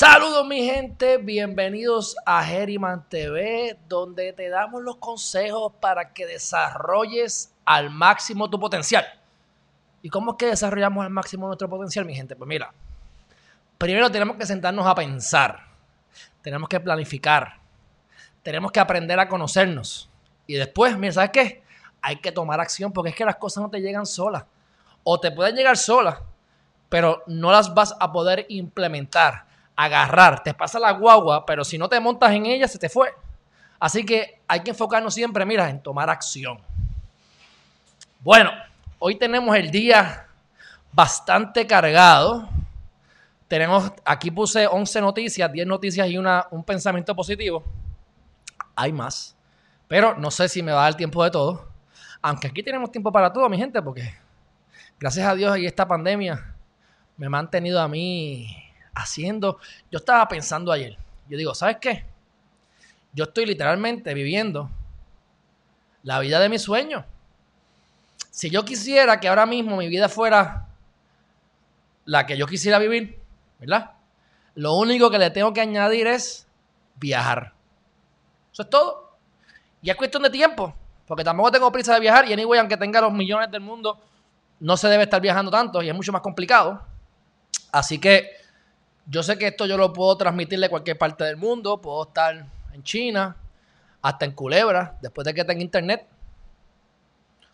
Saludos mi gente, bienvenidos a Herriman TV, donde te damos los consejos para que desarrolles al máximo tu potencial. ¿Y cómo es que desarrollamos al máximo nuestro potencial, mi gente? Pues mira, primero tenemos que sentarnos a pensar, tenemos que planificar, tenemos que aprender a conocernos. Y después, mira, ¿sabes qué? Hay que tomar acción porque es que las cosas no te llegan solas. O te pueden llegar solas, pero no las vas a poder implementar agarrar, te pasa la guagua, pero si no te montas en ella, se te fue. Así que hay que enfocarnos siempre, mira, en tomar acción. Bueno, hoy tenemos el día bastante cargado. Tenemos, aquí puse 11 noticias, 10 noticias y una, un pensamiento positivo. Hay más, pero no sé si me va a dar tiempo de todo. Aunque aquí tenemos tiempo para todo, mi gente, porque gracias a Dios y esta pandemia me ha mantenido a mí haciendo. Yo estaba pensando ayer. Yo digo, ¿sabes qué? Yo estoy literalmente viviendo la vida de mi sueño. Si yo quisiera que ahora mismo mi vida fuera la que yo quisiera vivir, ¿verdad? Lo único que le tengo que añadir es viajar. Eso es todo. Y es cuestión de tiempo, porque tampoco tengo prisa de viajar y anyway, aunque tenga los millones del mundo, no se debe estar viajando tanto y es mucho más complicado. Así que yo sé que esto yo lo puedo transmitirle a cualquier parte del mundo. Puedo estar en China, hasta en Culebra, después de que tenga internet.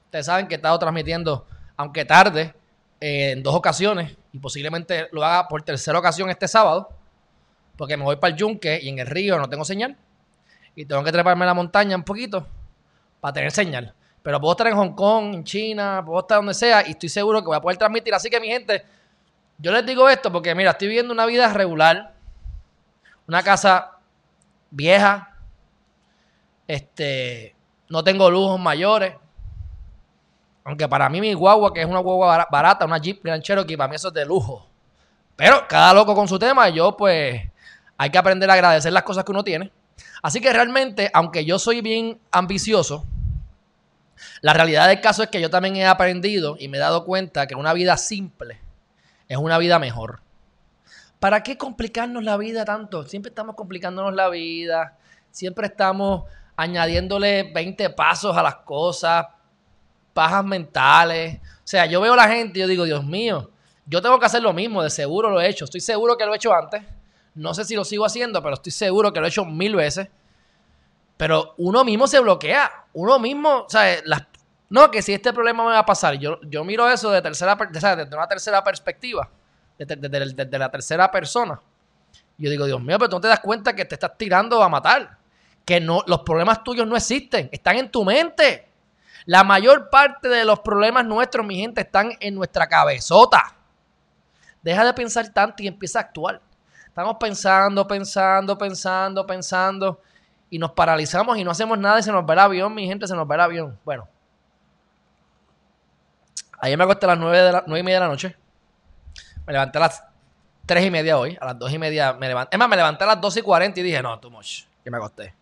Ustedes saben que he estado transmitiendo, aunque tarde, eh, en dos ocasiones, y posiblemente lo haga por tercera ocasión este sábado, porque me voy para el yunque y en el río no tengo señal. Y tengo que treparme a la montaña un poquito para tener señal. Pero puedo estar en Hong Kong, en China, puedo estar donde sea y estoy seguro que voy a poder transmitir. Así que mi gente, yo les digo esto porque, mira, estoy viviendo una vida regular, una casa vieja, este, no tengo lujos mayores. Aunque para mí mi guagua, que es una guagua barata, una Jeep Grand Cherokee, para mí eso es de lujo. Pero cada loco con su tema, yo pues hay que aprender a agradecer las cosas que uno tiene. Así que realmente, aunque yo soy bien ambicioso, la realidad del caso es que yo también he aprendido y me he dado cuenta que una vida simple es una vida mejor. ¿Para qué complicarnos la vida tanto? Siempre estamos complicándonos la vida, siempre estamos añadiéndole 20 pasos a las cosas, pajas mentales. O sea, yo veo a la gente y yo digo, Dios mío, yo tengo que hacer lo mismo, de seguro lo he hecho. Estoy seguro que lo he hecho antes. No sé si lo sigo haciendo, pero estoy seguro que lo he hecho mil veces. Pero uno mismo se bloquea. Uno mismo, o sea, las no, que si este problema me va a pasar, yo, yo miro eso de tercera, desde una tercera perspectiva, desde, la tercera persona. Yo digo, Dios mío, pero tú no te das cuenta que te estás tirando a matar. Que no, los problemas tuyos no existen, están en tu mente. La mayor parte de los problemas nuestros, mi gente, están en nuestra cabezota. Deja de pensar tanto y empieza a actuar. Estamos pensando, pensando, pensando, pensando y nos paralizamos y no hacemos nada y se nos va el avión, mi gente, se nos va el avión. Bueno, Ayer me acosté a las 9, de y media de la noche. Me levanté a las 3 y media hoy. A las 2 y media me levanté. Es más, me levanté a las 2 y 40 y dije, no, too much. Que me acosté.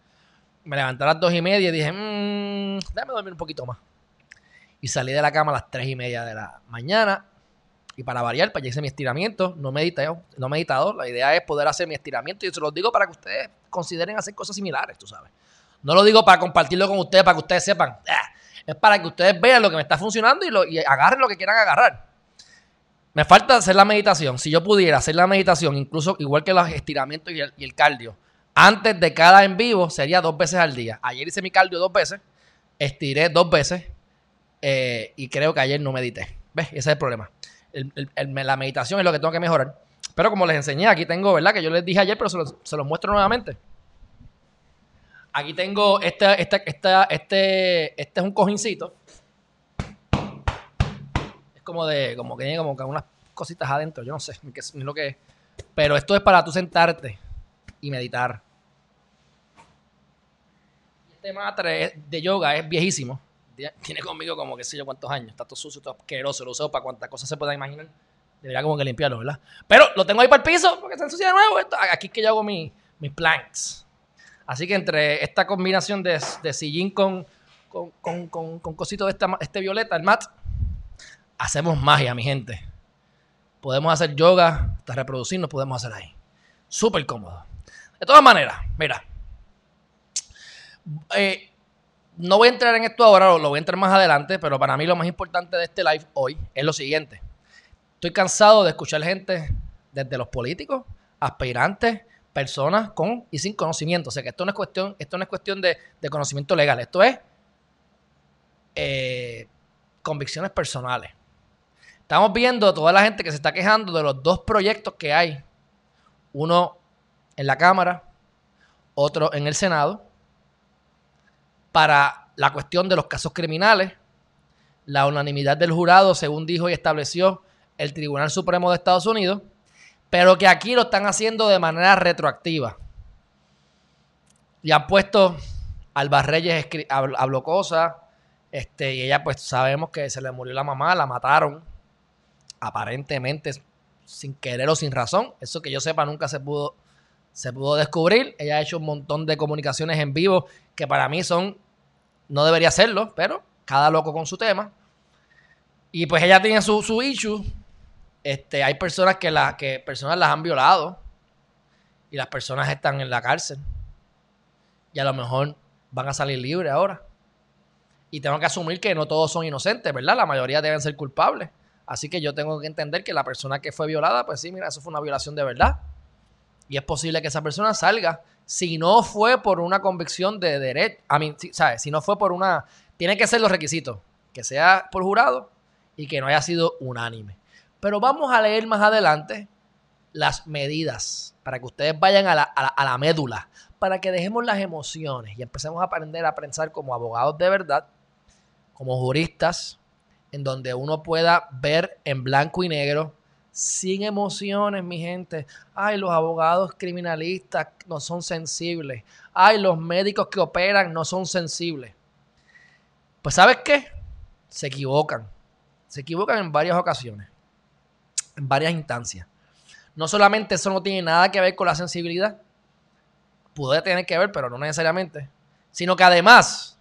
Me levanté a las 2 y media y dije, mmm, déjame dormir un poquito más. Y salí de la cama a las 3 y media de la mañana. Y para variar, para pues ya hice mi estiramiento. No meditado, no meditado. La idea es poder hacer mi estiramiento. Y se los digo para que ustedes consideren hacer cosas similares, tú sabes. No lo digo para compartirlo con ustedes, para que ustedes sepan. Ah, es para que ustedes vean lo que me está funcionando y, lo, y agarren lo que quieran agarrar. Me falta hacer la meditación. Si yo pudiera hacer la meditación, incluso igual que los estiramientos y el, cardio, antes de cada en vivo sería dos veces al día. Ayer hice mi cardio dos veces, estiré dos veces eh, y creo que ayer no medité. ¿Ves? Ese es el problema. la meditación es lo que tengo que mejorar. Pero como les enseñé, aquí tengo, ¿verdad? Que yo les dije ayer, pero se los, se los muestro nuevamente. Aquí tengo este, este, este, este es un cojincito. Es como de, como que tiene como que unas cositas adentro, yo no sé ni, qué, ni lo que es. Pero esto es para tú sentarte y meditar. este matre de yoga es viejísimo. Tiene conmigo como que sé yo cuántos años. Está todo sucio, todo asqueroso. Lo uso para cuantas cosas se pueda imaginar. Debería como que limpiarlo, ¿verdad? Pero lo tengo ahí para el piso porque se ensucia de nuevo. Aquí es que yo hago mis planks. Así que entre esta combinación de, de sillín con, con, con, con, cositos de esta, este violeta, el mat, hacemos magia, mi gente. Podemos hacer yoga, hasta reproducirnos podemos hacer ahí. Súper cómodo. De todas maneras, mira. Eh, no voy a entrar en esto ahora, lo voy a entrar más adelante, pero para mí lo más importante de este live hoy es lo siguiente. Estoy cansado de escuchar gente, desde los políticos, aspirantes, personas con y sin conocimiento. O sea que esto no es cuestión, esto no es cuestión de, conocimiento legal, esto es eh, convicciones personales. Estamos viendo toda la gente que se está quejando de los dos proyectos que hay. Uno en la Cámara, otro en el Senado, para la cuestión de los casos criminales. La unanimidad del jurado, según dijo y estableció el Tribunal Supremo de Estados Unidos, pero que aquí lo están haciendo de manera retroactiva. Y han puesto Alba Reyes habló cosas, este, y ella pues sabemos que se le murió la mamá, la mataron, aparentemente sin querer o sin razón. Eso que yo sepa nunca se pudo, se pudo descubrir. Ella ha hecho un montón de comunicaciones en vivo que para mí son, no debería serlo, pero cada loco con su tema. Y pues ella tiene su, su issue este, hay personas que, la, que personas las han violado y las personas están en la cárcel. Y a lo mejor van a salir libres ahora. Y tengo que asumir que no todos son inocentes, ¿verdad? La mayoría deben ser culpables. Así que yo tengo que entender que la persona que fue violada, pues sí, mira, eso fue una violación de verdad. Y es posible que esa persona salga si no fue por una convicción de derecho. A mí, ¿sabes? Si no fue por una. Tiene que ser los requisitos. Que sea por jurado y que no haya sido unánime. Pero vamos a leer más adelante las medidas para que ustedes vayan a la, médula, para que dejemos las emociones y empecemos a aprender a pensar como abogados de verdad, como juristas, en donde uno pueda ver en blanco y negro, sin emociones, mi gente. Ay, los abogados criminalistas no son sensibles. Ay, los médicos que operan no son sensibles. Pues ¿sabes qué? Se equivocan. Se equivocan en varias ocasiones varias instancias. No solamente eso no tiene nada que ver con la sensibilidad, puede tener que ver, pero no necesariamente, sino que además,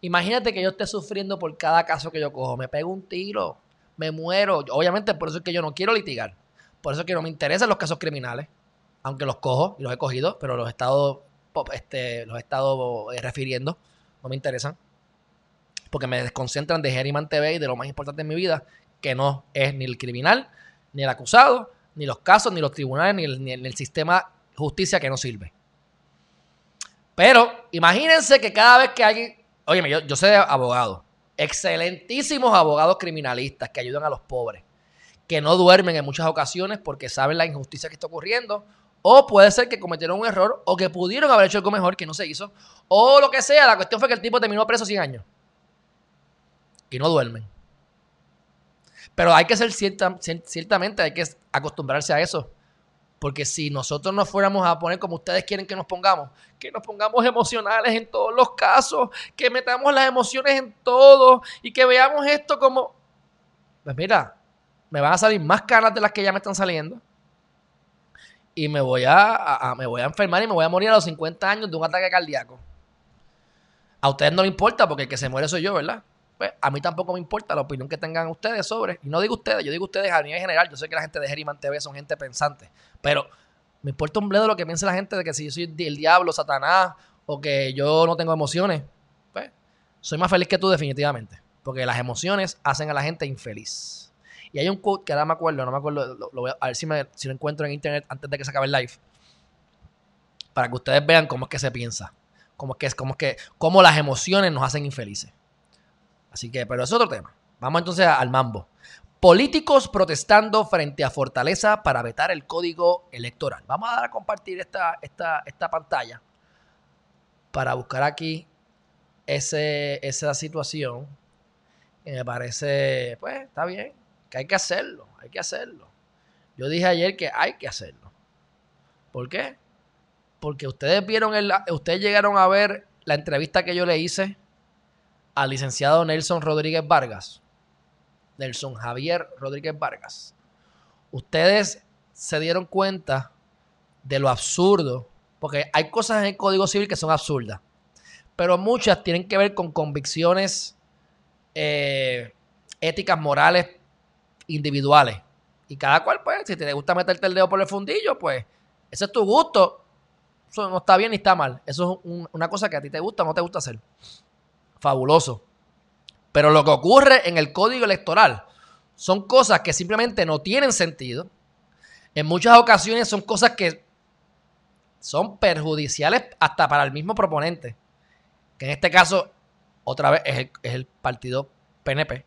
imagínate que yo esté sufriendo por cada caso que yo cojo, me pego un tiro, me muero, obviamente por eso es que yo no quiero litigar, por eso es que no me interesan los casos criminales, aunque los cojo y los he cogido, pero los he estado, este, los he estado eh, refiriendo, no me interesan, porque me desconcentran de Geriman TV y de lo más importante en mi vida, que no es ni el criminal, ni el acusado, ni los casos, ni los tribunales, ni el, el, sistema justicia que no sirve. Pero imagínense que cada vez que alguien, oye, yo, yo sé de abogados, excelentísimos abogados criminalistas que ayudan a los pobres, que no duermen en muchas ocasiones porque saben la injusticia que está ocurriendo, o puede ser que cometieron un error, o que pudieron haber hecho algo mejor que no se hizo, o lo que sea, la cuestión fue que el tipo terminó preso 100 años. Y no duermen. Pero hay que ser cierta, ciertamente, hay que acostumbrarse a eso. Porque si nosotros nos fuéramos a poner como ustedes quieren que nos pongamos, que nos pongamos emocionales en todos los casos, que metamos las emociones en todo y que veamos esto como, pues mira, me van a salir más caras de las que ya me están saliendo. Y me voy a, me voy a enfermar y me voy a morir a los 50 años de un ataque cardíaco. A ustedes no les importa porque el que se muere soy yo, ¿verdad? Pues a mí tampoco me importa la opinión que tengan ustedes sobre, y no digo ustedes, yo digo ustedes a nivel general, yo sé que la gente de Geriman TV son gente pensante, pero me importa un bledo lo que piense la gente de que si yo soy el diablo, Satanás, o que yo no tengo emociones, pues soy más feliz que tú definitivamente, porque las emociones hacen a la gente infeliz. Y hay un quote que ahora me acuerdo, no me acuerdo, lo, voy a, a, ver si, me, si lo encuentro en internet antes de que se acabe el live, para que ustedes vean cómo es que se piensa, cómo es que, cómo es que, cómo las emociones nos hacen infelices. Así que, pero es otro tema. Vamos entonces al mambo. Políticos protestando frente a Fortaleza para vetar el código electoral. Vamos a dar a compartir esta, esta, esta pantalla para buscar aquí ese, esa situación. Y me parece, pues, está bien, que hay que hacerlo, hay que hacerlo. Yo dije ayer que hay que hacerlo. ¿Por qué? Porque ustedes vieron, el, ustedes llegaron a ver la entrevista que yo le hice al licenciado Nelson Rodríguez Vargas, Nelson Javier Rodríguez Vargas, ustedes se dieron cuenta de lo absurdo, porque hay cosas en el Código Civil que son absurdas, pero muchas tienen que ver con convicciones eh, éticas, morales, individuales. Y cada cual, pues, si te gusta meterte el dedo por el fundillo, pues, ese es tu gusto. Eso no está bien ni está mal. Eso es una cosa que a ti te gusta o no te gusta hacer. Fabuloso. Pero lo que ocurre en el código electoral son cosas que simplemente no tienen sentido. En muchas ocasiones son cosas que son perjudiciales hasta para el mismo proponente. Que en este caso, otra vez, es el, partido PNP.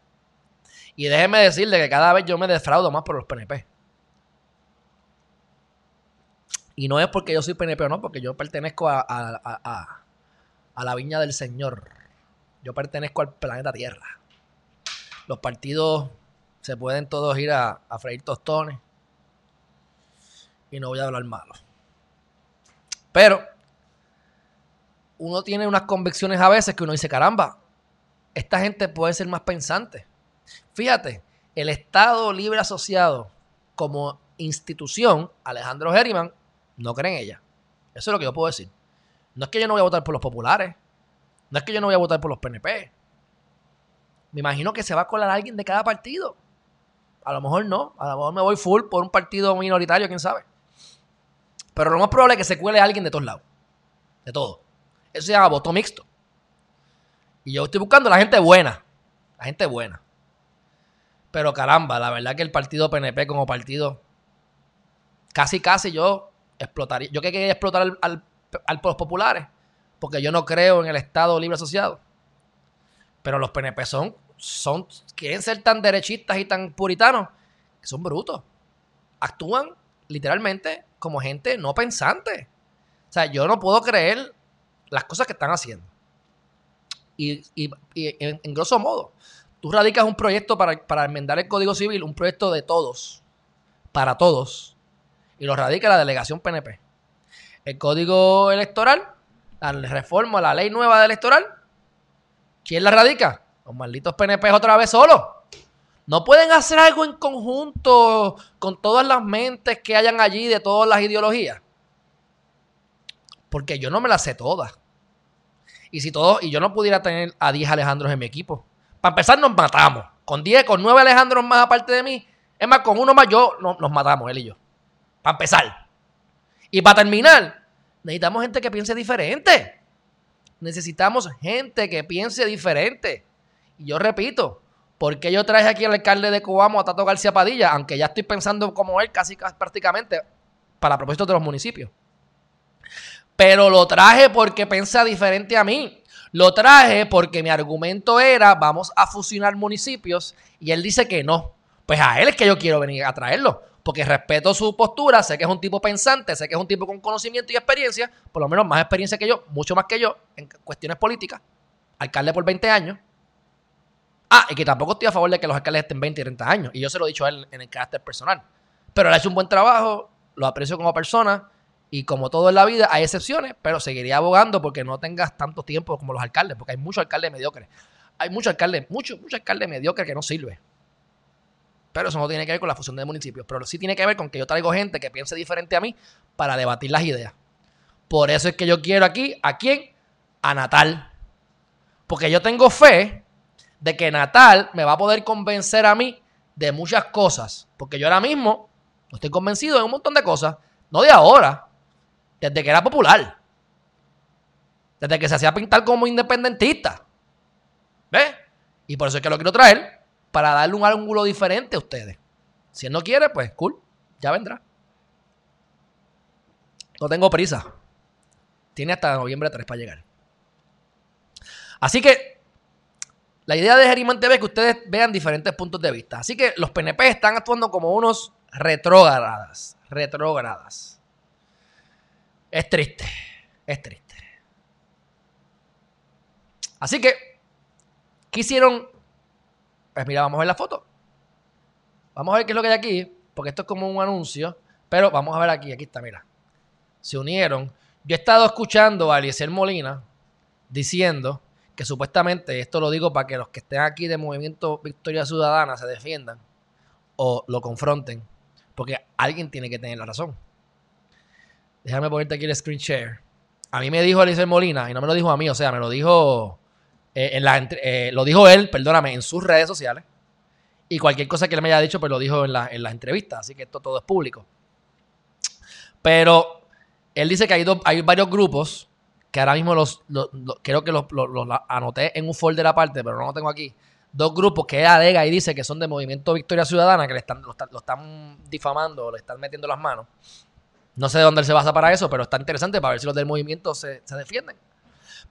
Y déjeme decirle que cada vez yo me defraudo más por los PNP. Y no es porque yo soy PNP o no, porque yo pertenezco a, la viña del Señor. Yo pertenezco al planeta Tierra. Los partidos se pueden todos ir a, a freír tostones. Y no voy a hablar malo. Pero uno tiene unas convicciones a veces que uno dice, caramba, esta gente puede ser más pensante. Fíjate, el Estado Libre Asociado como institución, Alejandro Herriman, no cree en ella. Eso es lo que yo puedo decir. No es que yo no voy a votar por los populares. No es que yo no voy a votar por los PNP. Me imagino que se va a colar alguien de cada partido. A lo mejor no. A lo mejor me voy full por un partido minoritario, quién sabe. Pero lo más probable es que se cuele alguien de todos lados. De todo. Eso se llama voto mixto. Y yo estoy buscando la gente buena. La gente buena. Pero caramba, la verdad que el partido PNP como partido, casi casi yo explotaría. Yo que quería explotar al, los populares, porque yo no creo en el Estado libre asociado. Pero los PNP son, son, quieren ser tan derechistas y tan puritanos que son brutos. Actúan literalmente como gente no pensante. O sea, yo no puedo creer las cosas que están haciendo. Y, en, grosso modo, tú radicas un proyecto para, para enmendar el Código Civil, un proyecto de todos, para todos, y lo radica la delegación PNP. El código electoral, la reforma, la ley nueva electoral, ¿quién la radica? Los malditos PNP otra vez solos. No pueden hacer algo en conjunto con todas las mentes que hayan allí de todas las ideologías. Porque yo no me las sé todas. Y si todo, y yo no pudiera tener a 10 Alejandros en mi equipo. Para empezar, nos matamos. Con 10, con 9 Alejandros más aparte de mí. Es más, con uno más yo nos matamos, él y yo. Para empezar. Y para terminar, necesitamos gente que piense diferente. Necesitamos gente que piense diferente. Y yo repito, ¿por qué yo traje aquí al alcalde de Coamo, a Tato García Padilla? Aunque ya estoy pensando como él casi prácticamente para propósito de los municipios. Pero lo traje porque piensa diferente a mí. Lo traje porque mi argumento era, vamos a fusionar municipios. Y él dice que no. Pues a él es que yo quiero venir a traerlo porque respeto su postura, sé que es un tipo pensante, sé que es un tipo con conocimiento y experiencia, por lo menos más experiencia que yo, mucho más que yo, en cuestiones políticas, alcalde por 20 años. Ah, y que tampoco estoy a favor de que los alcaldes estén 20 y 30 años, y yo se lo he dicho a él en el carácter personal. Pero él ha hecho un buen trabajo, lo aprecio como persona, y como todo en la vida, hay excepciones, pero seguiría abogando porque no tengas tanto tiempo como los alcaldes, porque hay muchos alcaldes mediocres. Hay muchos alcaldes, muchos, muchos alcaldes mediocres que no sirven. Pero eso no tiene que ver con la fusión de municipios. Pero sí tiene que ver con que yo traigo gente que piense diferente a mí para debatir las ideas. Por eso es que yo quiero aquí, ¿a quién? A Natal. Porque yo tengo fe de que Natal me va a poder convencer a mí de muchas cosas. Porque yo ahora mismo no estoy convencido de un montón de cosas. No de ahora. Desde que era popular. Desde que se hacía pintar como independentista. ¿Ves? Y por eso es que lo quiero traer para darle un ángulo diferente a ustedes. Si él no quiere, pues cool, ya vendrá. No tengo prisa. Tiene hasta noviembre 3 para llegar. Así que la idea de Geriman TV es que ustedes vean diferentes puntos de vista. Así que los PNP están actuando como unos retrógradas. Retrógradas. Es triste. Es triste. Así que quisieron pues mira, vamos a ver la foto. Vamos a ver qué es lo que hay aquí, porque esto es como un anuncio. Pero vamos a ver aquí, aquí está, mira. Se unieron. Yo he estado escuchando a Eliezer Molina diciendo que supuestamente, esto lo digo para que los que estén aquí de Movimiento Victoria Ciudadana se defiendan o lo confronten, porque alguien tiene que tener la razón. Déjame ponerte aquí el screen share. A mí me dijo Eliezer Molina, y no me lo dijo a mí, o sea, me lo dijo, eh, en la, eh, lo dijo él, perdóname, en sus redes sociales. Y cualquier cosa que él me haya dicho, pues lo dijo en la, en entrevista. Así que esto todo es público. Pero él dice que hay, hay varios grupos que ahora mismo los, creo que los, anoté en un folder aparte, pero no lo tengo aquí. Dos grupos que él alega y dice que son de Movimiento Victoria Ciudadana, que le están, lo, están difamando, le están metiendo las manos. No sé de dónde él se basa para eso, pero está interesante para ver si los del movimiento se, se defienden.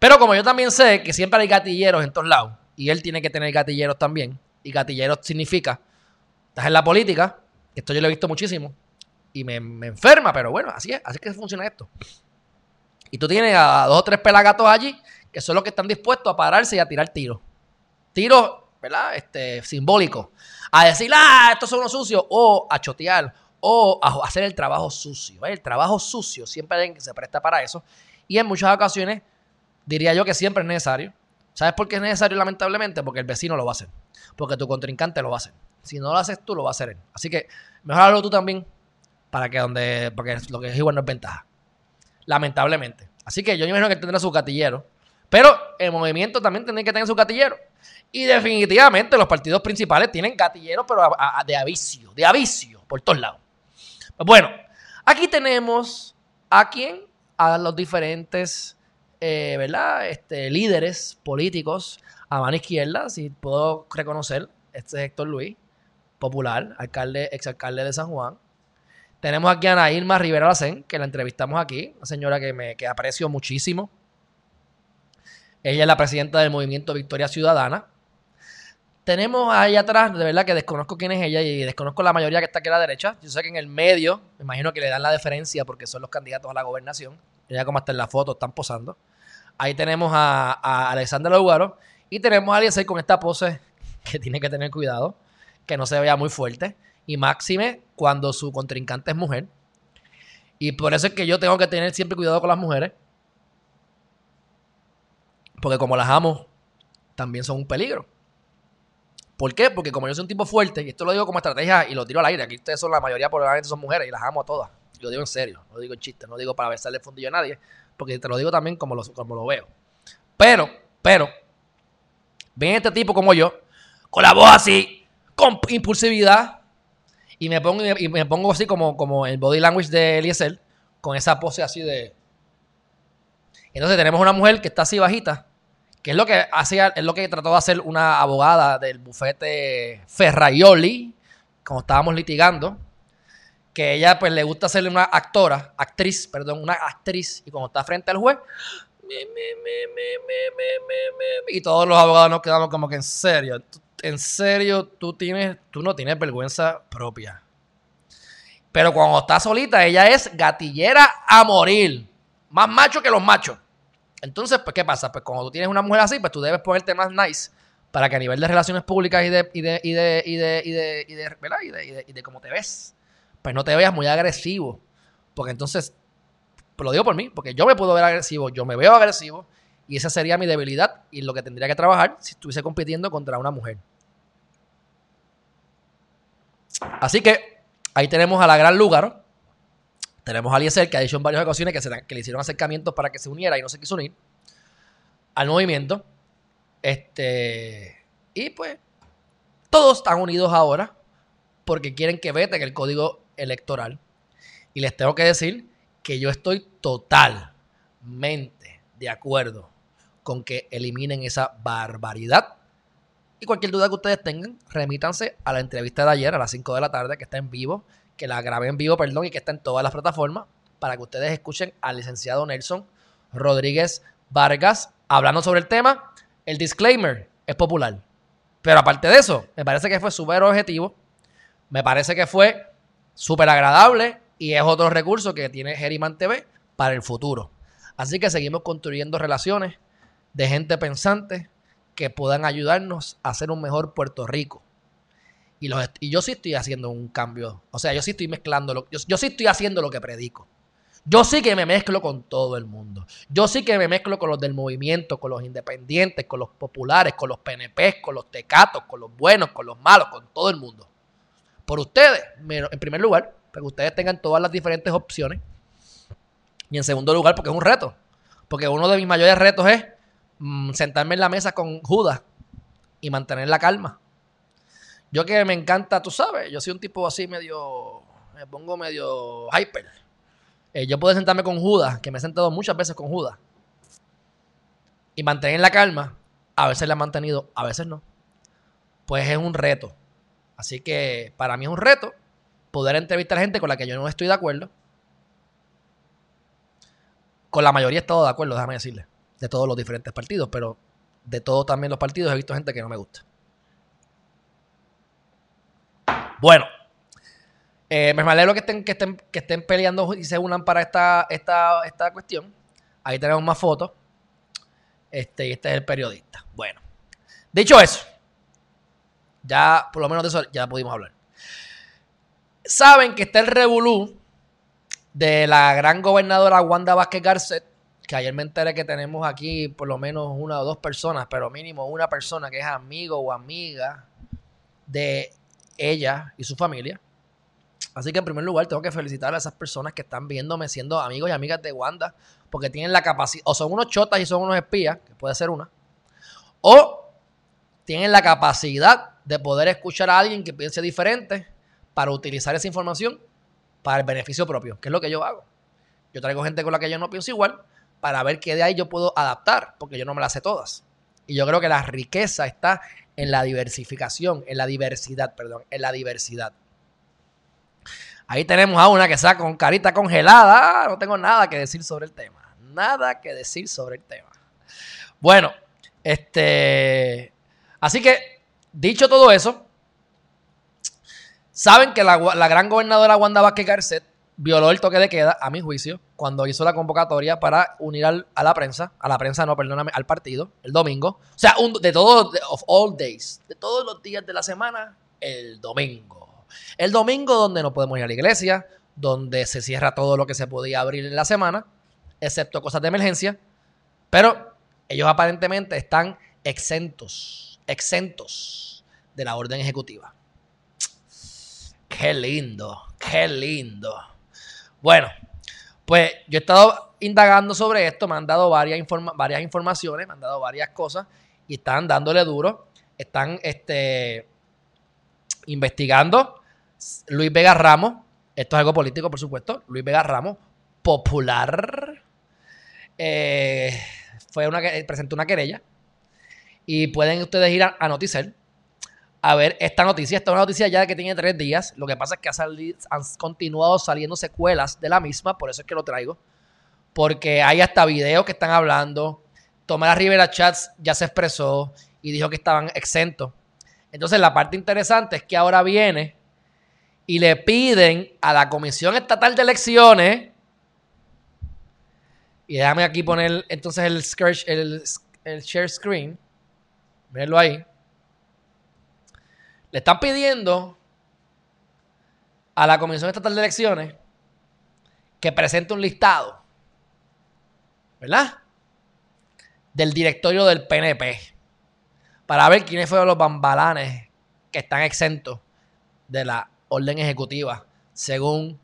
Pero como yo también sé que siempre hay gatilleros en todos lados, y él tiene que tener gatilleros también, y gatilleros significa, estás en la política, esto yo lo he visto muchísimo, y me, me enferma, pero bueno, así es, así es que funciona esto. Y tú tienes a dos o tres pelagatos allí que son los que están dispuestos a pararse y a tirar tiros. Tiros, ¿verdad? Este, simbólicos. A decir, ah, estos son unos sucios. O a chotear. O a hacer el trabajo sucio. El trabajo sucio siempre alguien que se presta para eso. Y en muchas ocasiones, diría yo que siempre es necesario. ¿Sabes por qué es necesario, lamentablemente? Porque el vecino lo va a hacer. Porque tu contrincante lo va a hacer. Si no lo haces tú, lo va a hacer él. Así que mejor hazlo tú también. Para que donde. Porque lo que es igual no es ventaja lamentablemente. Así que yo imagino que tendrá su gatillero. Pero el movimiento también tiene que tener su gatillero. Y definitivamente los partidos principales tienen gatilleros, pero de avicio, de avicio, por todos lados. Bueno, aquí tenemos a quién, a los diferentes, eh, ¿verdad? Este, líderes políticos a mano izquierda, si puedo reconocer, este es Héctor Luis, popular, alcalde, exalcalde de San Juan. Tenemos aquí a Ana Irma Rivera Lacén, que la entrevistamos aquí, una señora que, me, que aprecio muchísimo. Ella es la presidenta del movimiento Victoria Ciudadana. Tenemos ahí atrás, de verdad que desconozco quién es ella y desconozco la mayoría que está aquí a la derecha. Yo sé que en el medio, me imagino que le dan la deferencia porque son los candidatos a la gobernación. Ella como está en la foto, están posando. Ahí tenemos a, a Alexander Lugaro y tenemos a Eliezer con esta pose que tiene que tener cuidado, que no se vea muy fuerte y máxime cuando su contrincante es mujer. Y por eso es que yo tengo que tener siempre cuidado con las mujeres. Porque como las amo, también son un peligro. ¿Por qué? Porque como yo soy un tipo fuerte, y esto lo digo como estrategia y lo tiro al aire, aquí ustedes son la mayoría probablemente son mujeres y las amo a todas. Lo digo en serio, no digo en chiste, no digo para besarle el fundillo a nadie, porque te lo digo también como lo, como lo veo. Pero, pero, ven este tipo como yo, con la voz así, con impulsividad, y me pongo, y me pongo así como, como el body language de Eliezer, con esa pose así de. Entonces tenemos una mujer que está así bajita, que es lo que hacía, es lo que trató de hacer una abogada del bufete Ferraioli, como estábamos litigando, que ella pues le gusta ser una actora, actriz, perdón, una actriz, y cuando está frente al juez, y todos los abogados nos quedamos como que en serio, en serio, tú, tienes, tú no tienes vergüenza propia. Pero cuando está solita, ella es gatillera a morir. Más macho que los machos. Entonces, pues, ¿qué pasa? Pues cuando tú tienes una mujer así, pues tú debes ponerte más nice para que a nivel de relaciones públicas y de, y de, y de, y de, y de, y de, de, y de, cómo te ves, pues no te veas muy agresivo. Porque entonces, lo digo por mí, porque yo me puedo ver agresivo, yo me veo agresivo, y esa sería mi debilidad y lo que tendría que trabajar si estuviese compitiendo contra una mujer. Así que ahí tenemos a la gran lugar. Tenemos a Eliezer, que ha dicho en varias ocasiones que, que le hicieron acercamientos para que se uniera y no se quiso unir al movimiento. Este, y pues todos están unidos ahora porque quieren que veten el código electoral. Y les tengo que decir que yo estoy totalmente de acuerdo con que eliminen esa barbaridad y cualquier duda que ustedes tengan, remítanse a la entrevista de ayer a las 5 de la tarde, que está en vivo, que la grabé en vivo, perdón, y que está en todas las plataformas, para que ustedes escuchen al licenciado Nelson Rodríguez Vargas hablando sobre el tema. El disclaimer es popular. Pero aparte de eso, me parece que fue súper objetivo, me parece que fue súper agradable y es otro recurso que tiene Geriman TV para el futuro. Así que seguimos construyendo relaciones de gente pensante, que puedan ayudarnos a hacer un mejor Puerto Rico. Y, y yo sí estoy haciendo un cambio. O sea, yo sí estoy mezclando. Lo, yo, sí estoy haciendo lo que predico. Yo sí que me mezclo con todo el mundo. Yo sí que me mezclo con los del movimiento, con los independientes, con los populares, con los PNP, con los tecatos, con los buenos, con los malos, con todo el mundo. Por ustedes, en primer lugar, para que ustedes tengan todas las diferentes opciones. Y en segundo lugar, porque es un reto. Porque uno de mis mayores retos es mm, sentarme en la mesa con Judas y mantener la calma. Yo que me encanta, tú sabes, yo soy un tipo así medio, me pongo medio hyper. Eh, yo puedo sentarme con Judas, que me he sentado muchas veces con Judas, y mantener la calma. A veces la he mantenido, a veces no. Pues es un reto. Así que para mí es un reto poder entrevistar gente con la que yo no estoy de acuerdo. Con la mayoría he estado de acuerdo, déjame decirle, de todos los diferentes partidos, pero de todos también los partidos he visto gente que no me gusta. Bueno, eh, me alegro que estén, que, estén, que estén peleando y se unan para esta, esta, esta cuestión. Ahí tenemos más fotos. Este, y este es el periodista. Bueno, dicho eso, ya por lo menos de eso ya pudimos hablar. Saben que está el revolú de la gran gobernadora Wanda Vázquez Garcet, que ayer me enteré que tenemos aquí por lo menos una o dos personas, pero mínimo una persona que es amigo o amiga de ella y su familia. Así que en primer lugar tengo que felicitar a esas personas que están viéndome siendo amigos y amigas de Wanda, porque tienen la capacidad, o son unos chotas y son unos espías, que puede ser una, o tienen la capacidad de poder escuchar a alguien que piense diferente para utilizar esa información para el beneficio propio, que es lo que yo hago. Yo traigo gente con la que yo no pienso igual para ver qué de ahí yo puedo adaptar, porque yo no me las sé todas. Y yo creo que la riqueza está en la diversificación, en la diversidad, perdón, en la diversidad. Ahí tenemos a una que está con carita congelada. No tengo nada que decir sobre el tema. Nada que decir sobre el tema. Bueno, este. Así que, dicho todo eso, saben que la, gran gobernadora Wanda Vázquez Garcet violó el toque de queda, a mi juicio, cuando hizo la convocatoria para unir a la prensa, a la prensa no, perdóname, al partido, el domingo. O sea, de todos, of all days, de todos los días de la semana, el domingo. El domingo donde no podemos ir a la iglesia, donde se cierra todo lo que se podía abrir en la semana, excepto cosas de emergencia, pero ellos aparentemente están exentos, exentos de la orden ejecutiva. Qué lindo, qué lindo. Bueno, pues yo he estado indagando sobre esto, me han dado varias, varias informaciones, me han dado varias cosas y están dándole duro. Están este, investigando Luis Vega Ramos, esto es algo político, por supuesto, Luis Vega Ramos, popular, eh, fue una, presentó una querella y pueden ustedes ir a, a Noticel a ver esta noticia. Esta es una noticia ya que tiene tres días. Lo que pasa es que han continuado saliendo secuelas de la misma, por eso es que lo traigo. Porque hay hasta videos que están hablando. Tomás Rivera Chats ya se expresó y dijo que estaban exentos. Entonces la parte interesante es que ahora viene y le piden a la Comisión Estatal de Elecciones, y déjame aquí poner entonces el, el share screen, verlo ahí. Le están pidiendo a la Comisión Estatal de Elecciones que presente un listado, ¿verdad? Del directorio del PNP para ver quiénes fueron los bambalanes que están exentos de la orden ejecutiva, según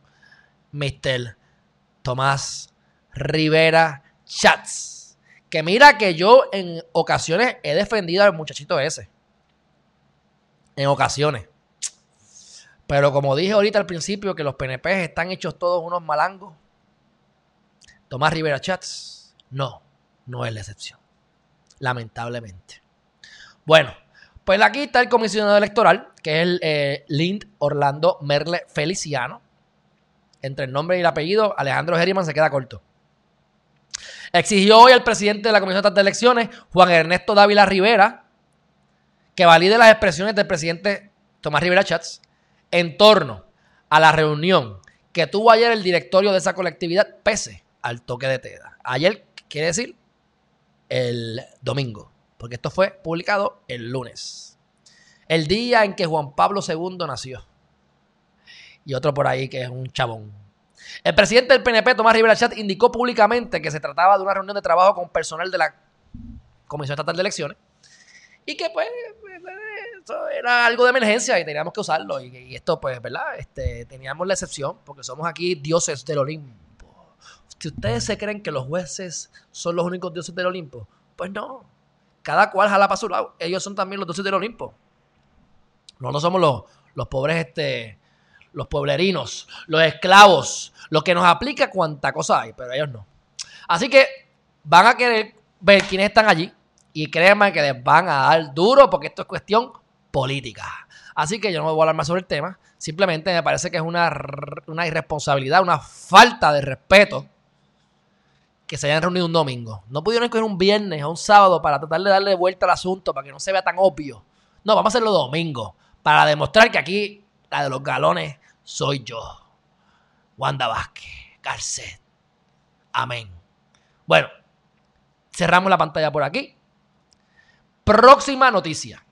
Mr. Tomás Rivera Chats. Que mira que yo en ocasiones he defendido al muchachito ese en ocasiones. Pero como dije ahorita al principio, que los PNP están hechos todos unos malangos. Tomás Rivera Chats, no, no es la excepción. Lamentablemente. Bueno, pues aquí está el comisionado electoral, que es el eh, Lind Orlando Merle Feliciano. Entre el nombre y el apellido, Alejandro Geriman se queda corto. Exigió hoy al presidente de la Comisión de Elecciones, Juan Ernesto Dávila Rivera, que valide las expresiones del presidente Tomás Rivera Chats en torno a la reunión que tuvo ayer el directorio de esa colectividad pese al toque de teda. Ayer quiere decir el domingo, porque esto fue publicado el lunes. El día en que Juan Pablo II nació. Y otro por ahí que es un chabón. El presidente del PNP, Tomás Rivera Chat, indicó públicamente que se trataba de una reunión de trabajo con personal de la Comisión Estatal de Elecciones y que pues eso era algo de emergencia y teníamos que usarlo y, esto pues, ¿verdad? Este, teníamos la excepción porque somos aquí dioses del Olimpo. Si ustedes se creen que los jueces son los únicos dioses del Olimpo, pues no. Cada cual jala para su lado. Ellos son también los dioses del Olimpo. No, no somos los, los pobres, este, los pueblerinos, los esclavos, los que nos aplica cuanta cosa hay, pero ellos no. Así que van a querer ver quiénes están allí y créanme que les van a dar duro porque esto es cuestión política. Así que yo no voy a hablar más sobre el tema. Simplemente me parece que es una, una irresponsabilidad, una falta de respeto que se hayan reunido un domingo. No pudieron escoger un viernes o un sábado para tratar de darle vuelta al asunto para que no se vea tan obvio. No, vamos a hacerlo domingo para demostrar que aquí la de los galones soy yo. Wanda Vázquez, Garcet. Amén. Bueno, cerramos la pantalla por aquí. Próxima noticia.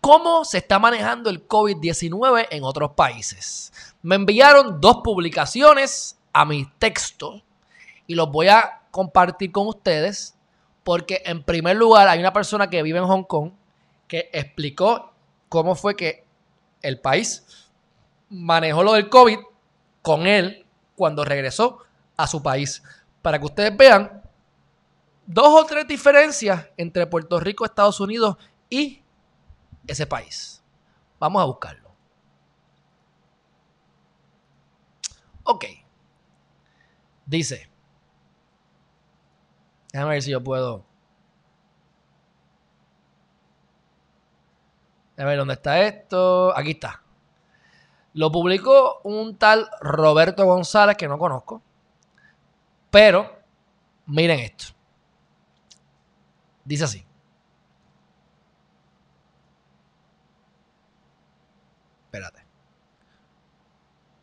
¿Cómo se está manejando el COVID-19 en otros países? Me enviaron dos publicaciones a mi texto y los voy a compartir con ustedes porque en primer lugar hay una persona que vive en Hong Kong que explicó cómo fue que el país manejó lo del COVID con él cuando regresó a su país. Para que ustedes vean dos o tres diferencias entre Puerto Rico, Estados Unidos y ese país. Vamos a buscarlo. Ok. Dice. Déjame ver si yo puedo. A ver dónde está esto. Aquí está. Lo publicó un tal Roberto González que no conozco. Pero miren esto. Dice así. Espérate.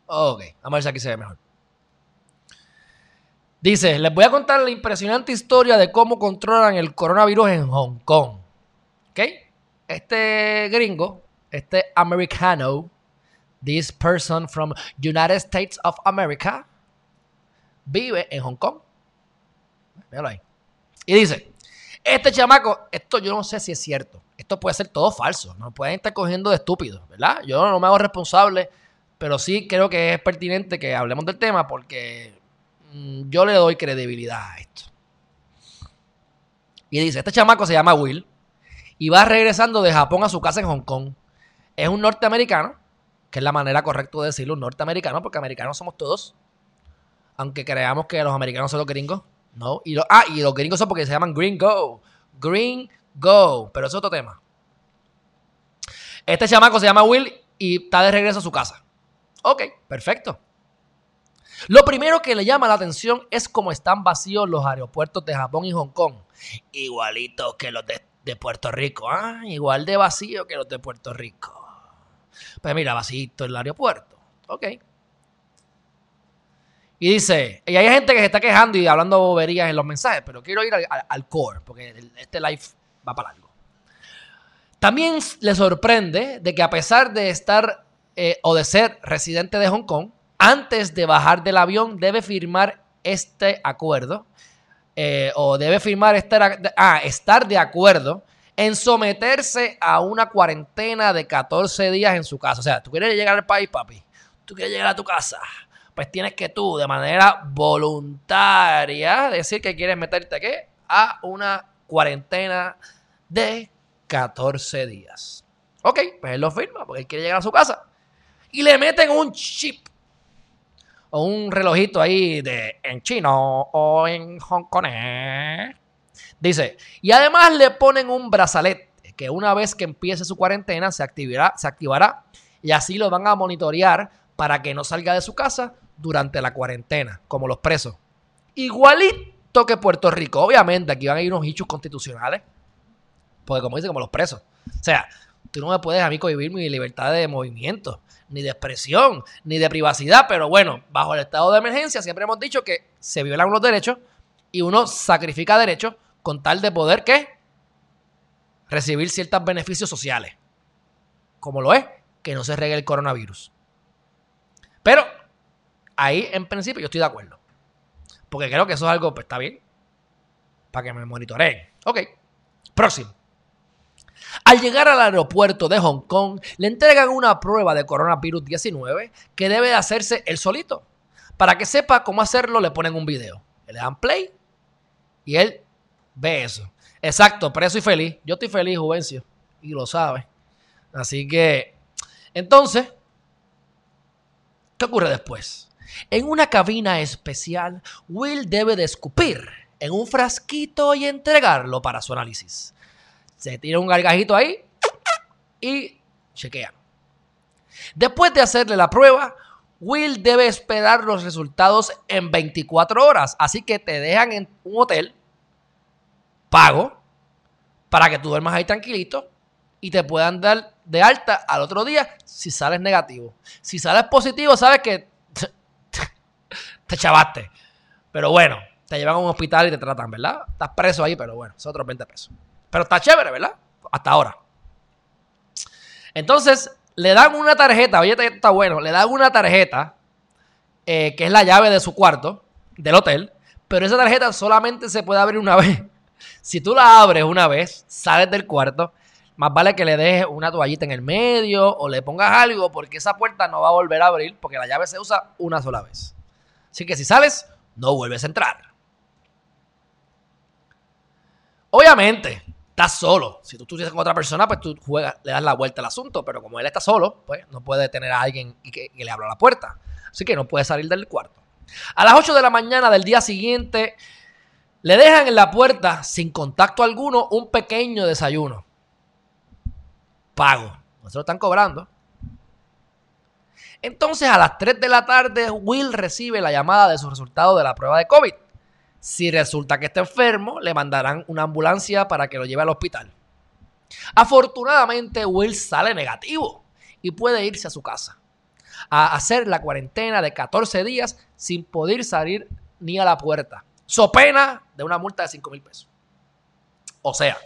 Ok, vamos a ver si aquí se ve mejor. Dice, les voy a contar la impresionante historia de cómo controlan el coronavirus en Hong Kong. ¿Ok? Este gringo, este americano, this person from United States of America, vive en Hong Kong. Míralo ahí. Y dice, este chamaco, esto yo no sé si es cierto. Esto puede ser todo falso. No pueden estar cogiendo de estúpidos, ¿verdad? Yo no me hago responsable, pero sí creo que es pertinente que hablemos del tema porque mm, yo le doy credibilidad a esto. Y dice, este chamaco se llama Will y va regresando de Japón a su casa en Hong Kong. Es un norteamericano, que es la manera correcta de decirlo, norteamericano, porque americanos somos todos. Aunque creamos que los americanos son los gringos. No. Y ah, y los gringos son porque se llaman Green Go. Green Go. Pero es otro tema. Este chamaco se llama Will y está de regreso a su casa. Ok, perfecto. Lo primero que le llama la atención es cómo están vacíos los aeropuertos de Japón y Hong Kong. Igualito que los de, de Puerto Rico. Ah, igual de vacío que los de Puerto Rico. Pues mira, vacío el aeropuerto. Ok. Y dice, y hay gente que se está quejando y hablando boberías en los mensajes, pero quiero ir al, core, porque este live va para algo. También le sorprende de que a pesar de estar eh, o de ser residente de Hong Kong, antes de bajar del avión debe firmar este acuerdo, eh, o debe firmar estar, ah, estar de acuerdo en someterse a una cuarentena de 14 días en su casa. O sea, tú quieres llegar al país, papi, tú quieres llegar a tu casa pues tienes que tú, de manera voluntaria, decir que quieres meterte ¿qué? a una cuarentena de 14 días. Ok, pues él lo firma porque él quiere llegar a su casa. Y le meten un chip o un relojito ahí de en chino o en Kong. Dice, y además le ponen un brazalete que una vez que empiece su cuarentena se activará, se activará y así lo van a monitorear para que no salga de su casa durante la cuarentena, como los presos. Igualito que Puerto Rico. Obviamente, aquí van a ir unos hechos constitucionales. Porque como dice, como los presos. O sea, tú no me puedes a mí cohibir mi libertad de movimiento, ni de expresión, ni de privacidad. Pero bueno, bajo el estado de emergencia siempre hemos dicho que se violan los derechos y uno sacrifica derechos con tal de poder, ¿qué? Recibir ciertos beneficios sociales. Como lo es, que no se regue el coronavirus. Pero Ahí, en principio, yo estoy de acuerdo. Porque creo que eso es algo, pues está bien. Para que me monitoreen. Ok. Próximo. Al llegar al aeropuerto de Hong Kong, le entregan una prueba de coronavirus 19 que debe hacerse él solito. Para que sepa cómo hacerlo, le ponen un video. Le dan play y él ve eso. Exacto, preso y feliz. Yo estoy feliz, Juvencio. Y lo sabe. Así que, entonces, ¿qué ocurre después? En una cabina especial, Will debe de escupir en un frasquito y entregarlo para su análisis. Se tira un gargajito ahí y chequea. Después de hacerle la prueba, Will debe esperar los resultados en 24 horas. Así que te dejan en un hotel pago para que tú duermas ahí tranquilito y te puedan dar de alta al otro día si sales negativo. Si sales positivo, sabes que te chavaste. Pero bueno, te llevan a un hospital y te tratan, ¿verdad? Estás preso ahí, pero bueno, son otros 20 pesos. Pero está chévere, ¿verdad? Hasta ahora. Entonces, le dan una tarjeta, oye, está bueno, le dan una tarjeta eh, que es la llave de su cuarto, del hotel, pero esa tarjeta solamente se puede abrir una vez. Si tú la abres una vez, sales del cuarto, más vale que le dejes una toallita en el medio o le pongas algo porque esa puerta no va a volver a abrir porque la llave se usa una sola vez. Así que si sales, no vuelves a entrar. Obviamente, estás solo. Si tú estuvieses con otra persona, pues tú juegas, le das la vuelta al asunto. Pero como él está solo, pues no puede tener a alguien que, que le abra la puerta. Así que no puede salir del cuarto. A las 8 de la mañana del día siguiente, le dejan en la puerta, sin contacto alguno, un pequeño desayuno. Pago. No se lo están cobrando. Entonces, a las 3 de la tarde, Will recibe la llamada de su resultado de la prueba de COVID. Si resulta que está enfermo, le mandarán una ambulancia para que lo lleve al hospital. Afortunadamente, Will sale negativo y puede irse a su casa a hacer la cuarentena de 14 días sin poder salir ni a la puerta. So pena de una multa de 5 mil pesos. O sea,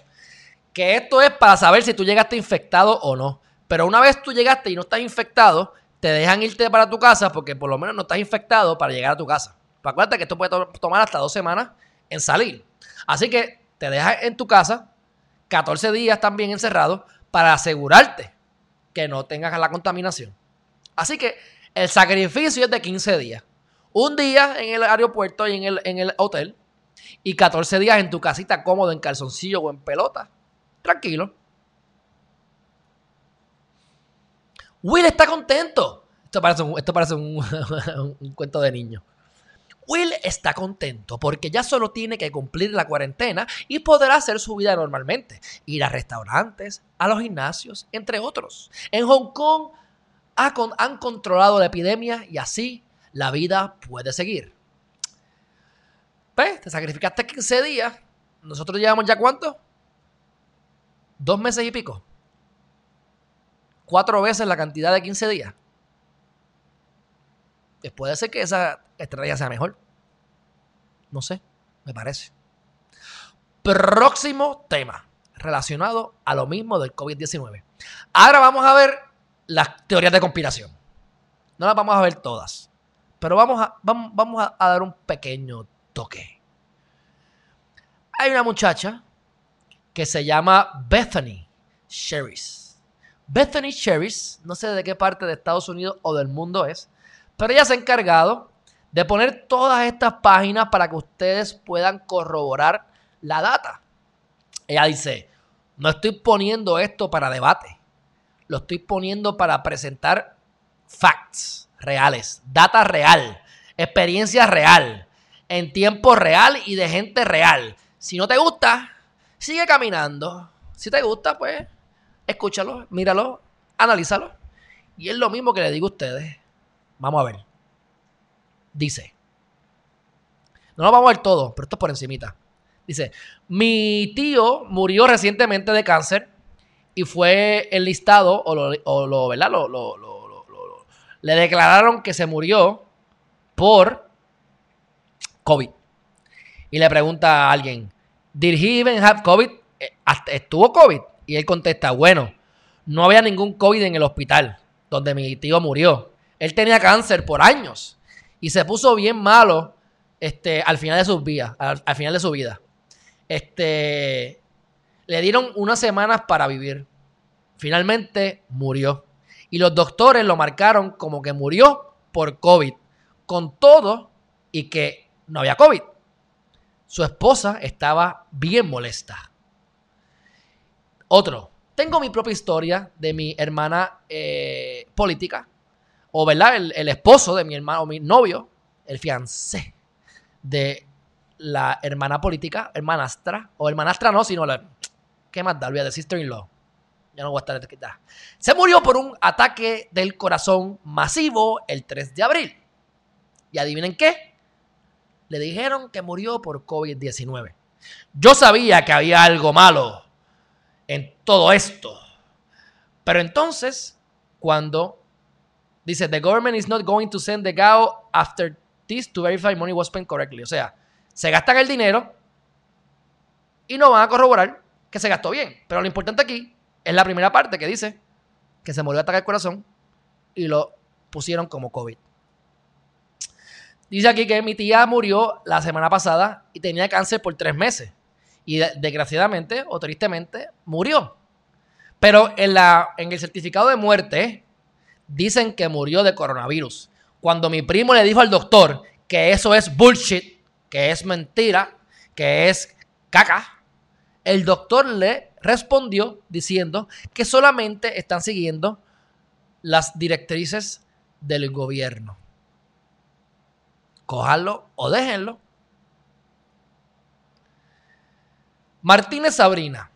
que esto es para saber si tú llegaste infectado o no. Pero una vez tú llegaste y no estás infectado, te dejan irte para tu casa porque por lo menos no estás infectado para llegar a tu casa. Pero acuérdate que esto puede tomar hasta dos semanas en salir. Así que te dejas en tu casa 14 días también encerrado para asegurarte que no tengas la contaminación. Así que el sacrificio es de 15 días. Un día en el aeropuerto y en el, en el hotel y 14 días en tu casita cómodo en calzoncillo o en pelota. Tranquilo. Will está contento. Esto parece un, esto parece un, cuento de niño. Will está contento porque ya solo tiene que cumplir la cuarentena y podrá hacer su vida normalmente. Ir a restaurantes, a los gimnasios, entre otros. En Hong Kong han controlado la epidemia y así la vida puede seguir. Pues, te sacrificaste 15 días. Nosotros llevamos ya cuánto? Dos meses y pico cuatro veces la cantidad de 15 días, pues puede ser que esa estrategia sea mejor. No sé, me parece. Próximo tema relacionado a lo mismo del COVID-19. Ahora vamos a ver las teorías de conspiración. No las vamos a ver todas, pero vamos a, vamos, vamos a, dar un pequeño toque. Hay una muchacha que se llama Bethany Sherris. Bethany Cherries, no sé de qué parte de Estados Unidos o del mundo es, pero ella se ha encargado de poner todas estas páginas para que ustedes puedan corroborar la data. Ella dice, no estoy poniendo esto para debate, lo estoy poniendo para presentar facts reales, data real, experiencia real, en tiempo real y de gente real. Si no te gusta, sigue caminando. Si te gusta, pues escúchalo, míralo, analízalo. Y es lo mismo que le digo a ustedes. Vamos a ver. Dice. No lo vamos a ver todo, pero esto es por encimita. Dice, mi tío murió recientemente de cáncer y fue enlistado, o lo, o lo ¿verdad? Lo, lo, le declararon que se murió por COVID. Y le pregunta a alguien, ¿Did he even have COVID? Eh, ¿Estuvo COVID? Y él contesta, bueno, no había ningún COVID en el hospital donde mi tío murió. Él tenía cáncer por años Y se puso bien malo este, al final de sus vidas, al, al final de su vida. Este, le dieron unas semanas para vivir. Finalmente murió. Y los doctores lo marcaron como que murió por COVID. Con todo y que no había COVID. Su esposa estaba bien molesta. Otro. Tengo mi propia historia de mi hermana eh, política. O, ¿verdad? El, esposo de mi hermano, mi novio, el fiancé de la hermana política, hermanastra, o hermanastra no, sino la, ¿qué más da? de sister-in-law. Ya no voy a estar. Se murió por un ataque del corazón masivo el 3 de abril. Y adivinen qué? Le dijeron que murió por COVID-19. Yo sabía que había algo malo en todo esto. Pero entonces, cuando dice, the government is not going to send the GAO after this to verify money was spent correctly. O sea, se gastan el dinero y no van a corroborar que se gastó bien. Pero lo importante aquí es la primera parte que dice que se murió de ataque al corazón y lo pusieron como COVID. Dice aquí que mi tía murió la semana pasada y tenía cáncer por tres meses. Y desgraciadamente o tristemente murió. Pero en, la, en el certificado de muerte dicen que murió de coronavirus. Cuando mi primo le dijo al doctor que eso es bullshit, que es mentira, que es caca, el doctor le respondió diciendo que solamente están siguiendo las directrices del gobierno. Cójanlo o déjenlo. Martínez Sabrina.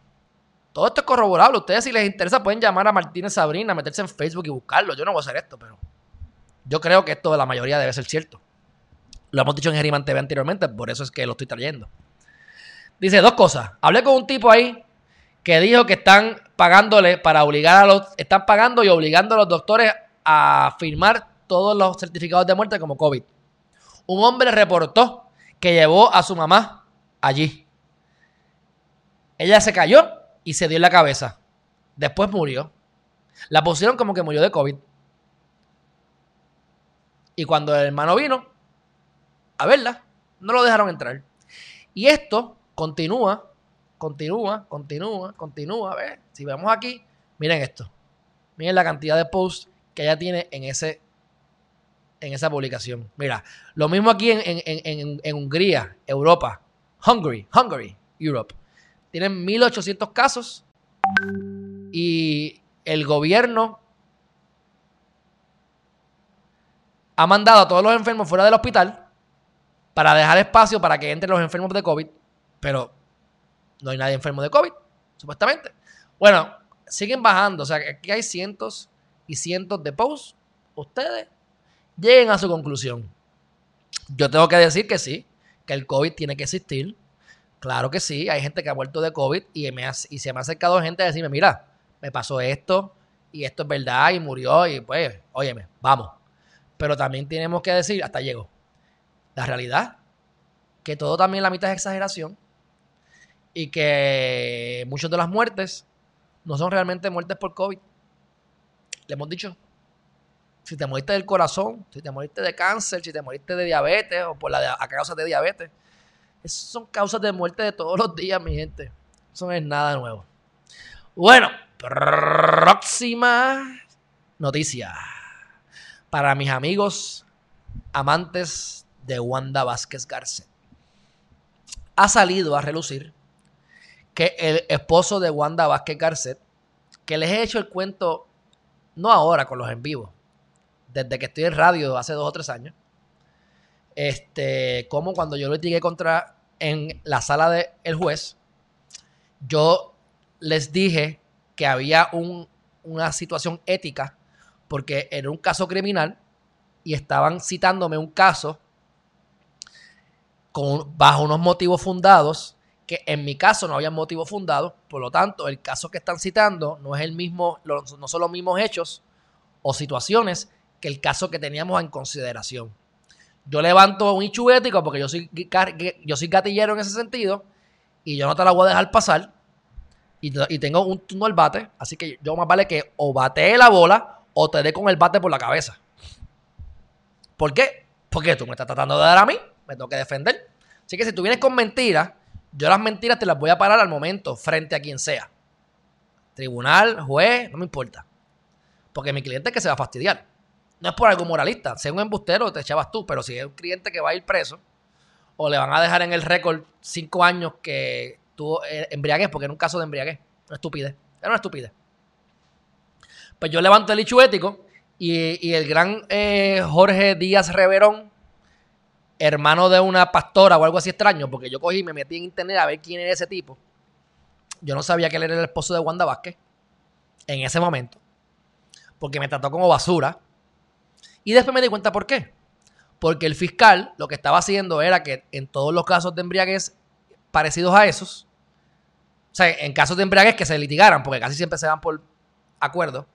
Todo esto es corroborable. Ustedes si les interesa pueden llamar a Martínez Sabrina, meterse en Facebook y buscarlo. Yo no voy a hacer esto, pero yo creo que esto de la mayoría debe ser cierto. Lo hemos dicho en Geriman TV anteriormente, por eso es que lo estoy trayendo. Dice dos cosas. Hablé con un tipo ahí que dijo que están pagándole para obligar a los. Están pagando y obligando a los doctores a firmar todos los certificados de muerte como COVID. Un hombre reportó que llevó a su mamá allí. Ella se cayó y se dio en la cabeza. Después murió. La pusieron como que murió de COVID. Y cuando el hermano vino, a verla, no lo dejaron entrar. Y esto continúa, continúa, continúa, continúa. A ver, si vemos aquí, miren esto. Miren la cantidad de posts que ella tiene en ese en esa publicación. Mira, lo mismo aquí en, en, en, Hungría, Europa, Hungary, Hungary, Europe. Tienen 1800 casos y el gobierno ha mandado a todos los enfermos fuera del hospital para dejar espacio para que entren los enfermos de COVID, pero no hay nadie enfermo de COVID, supuestamente. Bueno, siguen bajando, o sea, aquí hay cientos y cientos de posts. Ustedes lleguen a su conclusión. Yo tengo que decir que sí, que el COVID tiene que existir. Claro que sí, hay gente que ha muerto de COVID y, me y se me ha acercado gente a decirme, mira, me pasó esto y esto es verdad y murió y pues, óyeme, vamos. Pero también tenemos que decir, hasta llegó. La realidad, que todo también la mitad es exageración y que muchas de las muertes no son realmente muertes por COVID. Le hemos dicho, si te moriste del corazón, si te moriste de cáncer, si te moriste de diabetes o por la a causa de diabetes, esas son causas de muerte de todos los días, mi gente. Eso no es nada nuevo. Bueno, próxima noticia. Para mis amigos amantes de Wanda Vázquez Garcet. Ha salido a relucir que el esposo de Wanda Vázquez Garcet, que les he hecho el cuento, no ahora con los en vivo, desde que estoy en radio hace dos o tres años, este, como cuando yo lo litigué contra en la sala del juez, yo les dije que había una situación ética porque era un caso criminal y estaban citándome un caso bajo unos motivos fundados, que en mi caso no había motivos fundados, por lo tanto, el caso que están citando no es el mismo, no son los mismos hechos o situaciones que el caso que teníamos en consideración. Yo levanto un hecho porque yo soy, yo soy gatillero en ese sentido y yo no te la voy a dejar pasar y, y tengo un turno al bate, así que yo más vale que o batee la bola o te dé con el bate por la cabeza. ¿Por qué? Porque tú me estás tratando de dar a mí, me tengo que defender. Así que si tú vienes con mentiras, yo las mentiras te las voy a parar al momento, frente a quien sea. Tribunal, juez, no me importa. Porque mi cliente es que se va a fastidiar. No es por algo moralista. Sea un embustero, te echabas tú. Pero si es un cliente que va a ir preso, o le van a dejar en el récord cinco años que tuvo eh, embriaguez, porque era un caso de embriaguez. Una estupidez. Era una estupidez. Pues yo levanto el hecho ético y, el gran eh, Jorge Díaz Reverón, hermano de una pastora o algo así extraño, porque yo cogí y me metí en internet a ver quién era ese tipo. Yo no sabía que él era el esposo de Wanda Vázquez en ese momento, porque me trató como basura. Y después me di cuenta por qué. Porque el fiscal lo que estaba haciendo era que en todos los casos de embriaguez parecidos a esos, o sea, en casos de embriaguez que se litigaran, porque casi siempre se dan por acuerdo,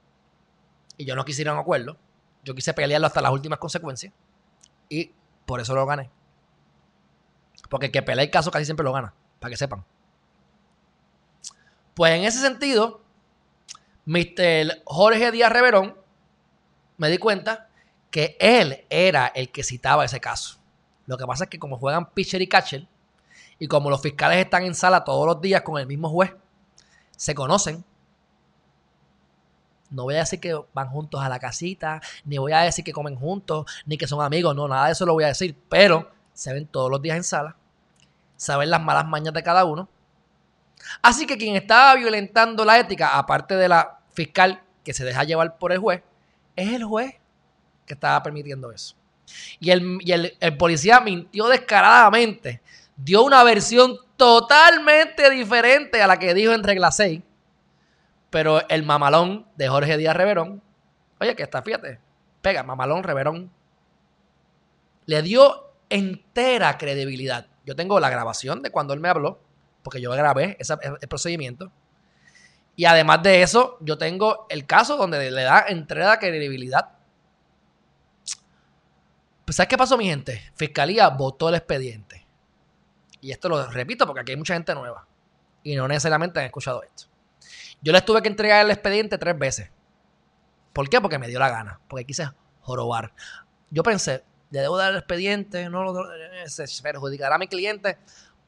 y yo no quisiera un acuerdo, yo quise pelearlo hasta las últimas consecuencias, y por eso lo gané. Porque el que pelea el caso casi siempre lo gana, para que sepan. Pues en ese sentido, Mr. Jorge Díaz Reverón, me di cuenta que él era el que citaba ese caso. Lo que pasa es que como juegan pitcher y catcher, y como los fiscales están en sala todos los días con el mismo juez, se conocen. No voy a decir que van juntos a la casita, ni voy a decir que comen juntos, ni que son amigos, no, nada de eso lo voy a decir, pero se ven todos los días en sala, saben las malas mañas de cada uno. Así que quien estaba violentando la ética, aparte de la fiscal que se deja llevar por el juez, es el juez que estaba permitiendo eso. Y el, el policía mintió descaradamente dio una versión totalmente diferente a la que dijo en regla 6. Pero el mamalón de Jorge Díaz Reverón, oye, que está, fíjate, pega, mamalón Reverón, le dio entera credibilidad. Yo tengo la grabación de cuando él me habló, porque yo grabé ese, procedimiento. Y además de eso, yo tengo el caso donde le da entera credibilidad. Pues, ¿sabes qué pasó, mi gente? Fiscalía votó el expediente y esto lo repito porque aquí hay mucha gente nueva y no necesariamente han escuchado esto. Yo les tuve que entregar el expediente tres veces. ¿Por qué? Porque me dio la gana, porque quise jorobar. Yo pensé, le debo dar el expediente, no lo se perjudicará a mi cliente.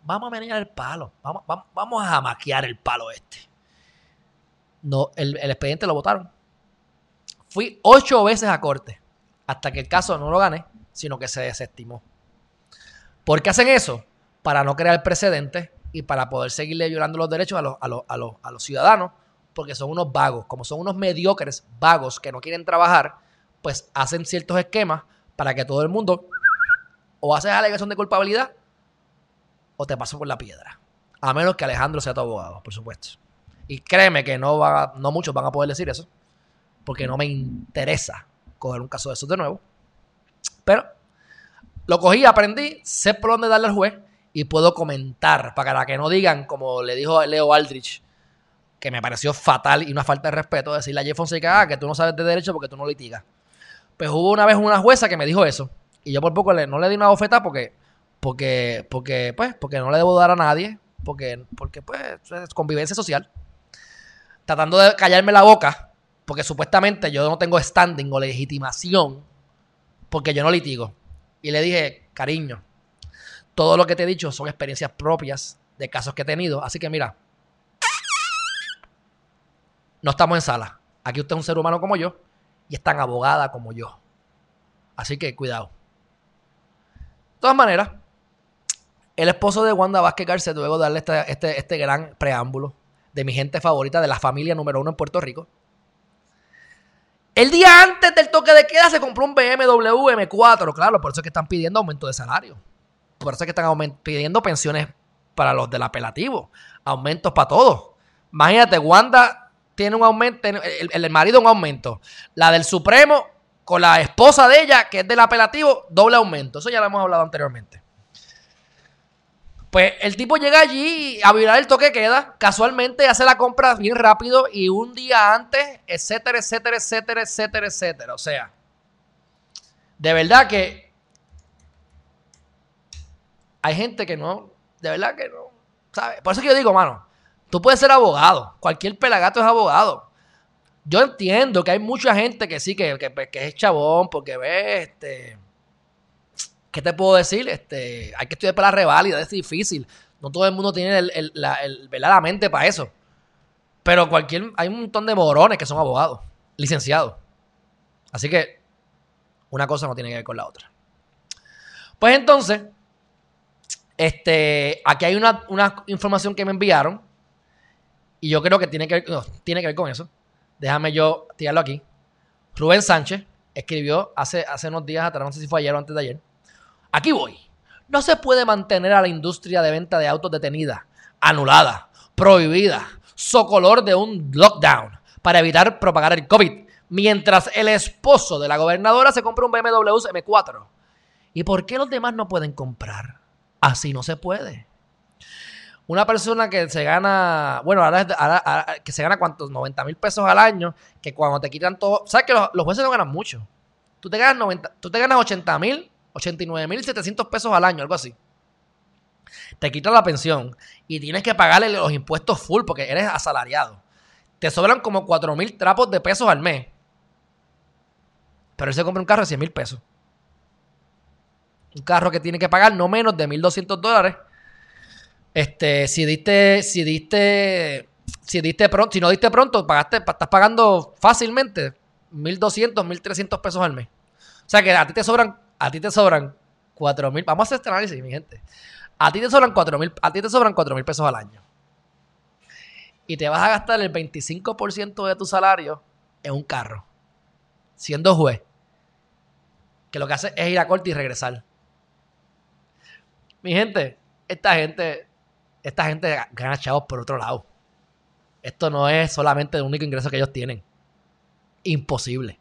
Vamos a venir el palo, vamos, a maquiar el palo este. No, el, expediente lo votaron. Fui ocho veces a corte hasta que el caso no lo gané, sino que se desestimó. ¿Por qué hacen eso? para no crear precedentes y para poder seguirle violando los derechos a, los, ciudadanos, porque son unos vagos, como son unos mediocres vagos que no quieren trabajar, pues hacen ciertos esquemas para que todo el mundo o haces alegación de culpabilidad o te paso por la piedra. A menos que Alejandro sea tu abogado, por supuesto. Y créeme que no, va, no muchos van a poder decir eso, porque no me interesa coger un caso de esos de nuevo. Pero lo cogí, aprendí, sé por dónde darle al juez y puedo comentar para que no digan, como le dijo Leo Aldrich, que me pareció fatal y una falta de respeto, decirle a Jeff Fonseca ah, que tú no sabes de derecho porque tú no litigas. Pues hubo una vez una jueza que me dijo eso y yo por poco no le di una bofeta porque, porque, porque, pues, porque no le debo dar a nadie, porque, porque pues, es convivencia social. Tratando de callarme la boca, porque supuestamente yo no tengo standing o legitimación, porque yo no litigo. Y le dije, cariño, todo lo que te he dicho son experiencias propias de casos que he tenido. Así que mira, no estamos en sala. Aquí usted es un ser humano como yo y es tan abogada como yo. Así que cuidado. De todas maneras, el esposo de Wanda Vázquez García, luego de darle este, este, este, gran preámbulo de mi gente favorita, de la familia número uno en Puerto Rico, el día antes del toque de queda se compró un BMW M4. Claro, por eso es que están pidiendo aumento de salario. Por eso es que están pidiendo pensiones para los del apelativo. Aumentos para todos. Imagínate, Wanda tiene un aumento, el, marido un aumento. La del Supremo con la esposa de ella, que es del apelativo, doble aumento. Eso ya lo hemos hablado anteriormente. Pues el tipo llega allí a violar el toque queda, casualmente hace la compra bien rápido y un día antes, etcétera, etcétera, etcétera, etcétera, etcétera. O sea, de verdad que hay gente que no, de verdad que no, ¿sabes? Por eso que yo digo, mano, tú puedes ser abogado, cualquier pelagato es abogado. Yo entiendo que hay mucha gente que sí, que, que, es chabón, porque ve, este, ¿qué te puedo decir? Este, hay que estudiar para la reválida, es difícil. No todo el mundo tiene el, la, la mente para eso. Pero cualquier, hay un montón de morones que son abogados, licenciados. Así que una cosa no tiene que ver con la otra. Pues entonces, este, aquí hay una, información que me enviaron y yo creo que tiene que ver, tiene que ver con eso. Déjame yo tirarlo aquí. Rubén Sánchez escribió hace, hace unos días atrás, no sé si fue ayer o antes de ayer. Aquí voy. No se puede mantener a la industria de venta de autos detenida, anulada, prohibida, socolor de un lockdown para evitar propagar el COVID, mientras el esposo de la gobernadora se compra un BMW M4. ¿Y por qué los demás no pueden comprar? Así no se puede. Una persona que se gana, bueno, ahora, que se gana cuántos, 90 mil pesos al año, que cuando te quitan todo, ¿sabes que los, jueces no ganan mucho? Tú te ganas, 90, tú te ganas 80 mil, 89 mil 700 pesos al año, algo así te quitan la pensión y tienes que pagarle los impuestos full porque eres asalariado. Te sobran como 4 mil trapos de pesos al mes. Pero él se compra un carro de 100 mil pesos. Un carro que tiene que pagar no menos de 1.200 dólares. Este, si diste, si diste, si diste pronto, si no diste pronto, pagaste, estás pagando fácilmente 1.200, 1.300 pesos al mes. O sea que a ti te sobran, a ti te sobran 4 mil. Vamos a hacer este análisis, mi gente. A ti te sobran 4 mil, a ti te sobran 4 mil pesos al año. Y te vas a gastar el 25% de tu salario en un carro. Siendo juez. Que lo que hace es ir a corte y regresar. Mi gente, esta gente, esta gente gana chavos por otro lado. Esto no es solamente el único ingreso que ellos tienen. Imposible.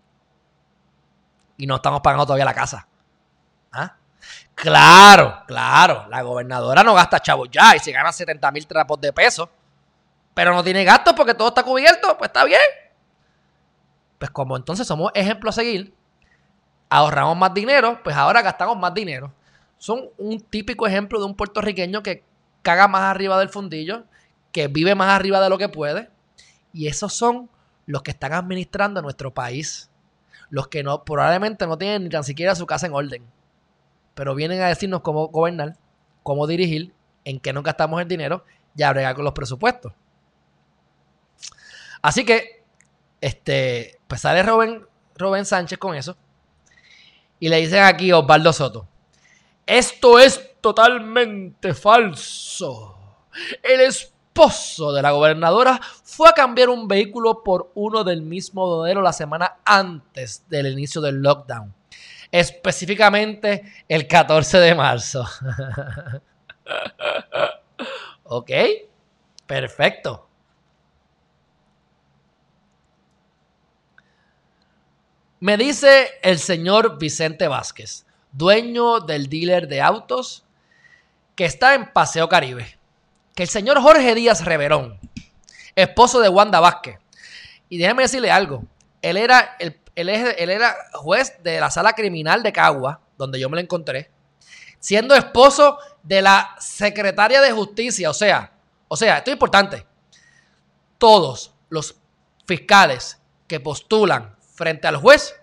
Y no estamos pagando todavía la casa. ¿Ah? Claro, claro, la gobernadora no gasta chavos ya y se gana 70 mil trapos de peso, pero no tiene gastos porque todo está cubierto, pues está bien. Pues como entonces somos ejemplo a seguir, ahorramos más dinero, pues ahora gastamos más dinero. Son un típico ejemplo de un puertorriqueño que caga más arriba del fundillo, que vive más arriba de lo que puede, y esos son los que están administrando nuestro país, los que no probablemente no tienen ni tan siquiera su casa en orden pero vienen a decirnos cómo gobernar, cómo dirigir, en qué no gastamos el dinero y a bregar con los presupuestos. Así que, este, pues sale Rubén, Sánchez con eso. Y le dicen aquí Osvaldo Soto. Esto es totalmente falso. El esposo de la gobernadora fue a cambiar un vehículo por uno del mismo modelo la semana antes del inicio del lockdown específicamente el 14 de marzo. ok, perfecto. Me dice el señor Vicente Vázquez, dueño del dealer de autos, que está en Paseo Caribe, que el señor Jorge Díaz Reverón, esposo de Wanda Vázquez, y déjeme decirle algo, él era el él, era juez de la sala criminal de Cagua, donde yo me lo encontré, siendo esposo de la secretaria de justicia. O sea, o sea, esto es importante. Todos los fiscales que postulan frente al juez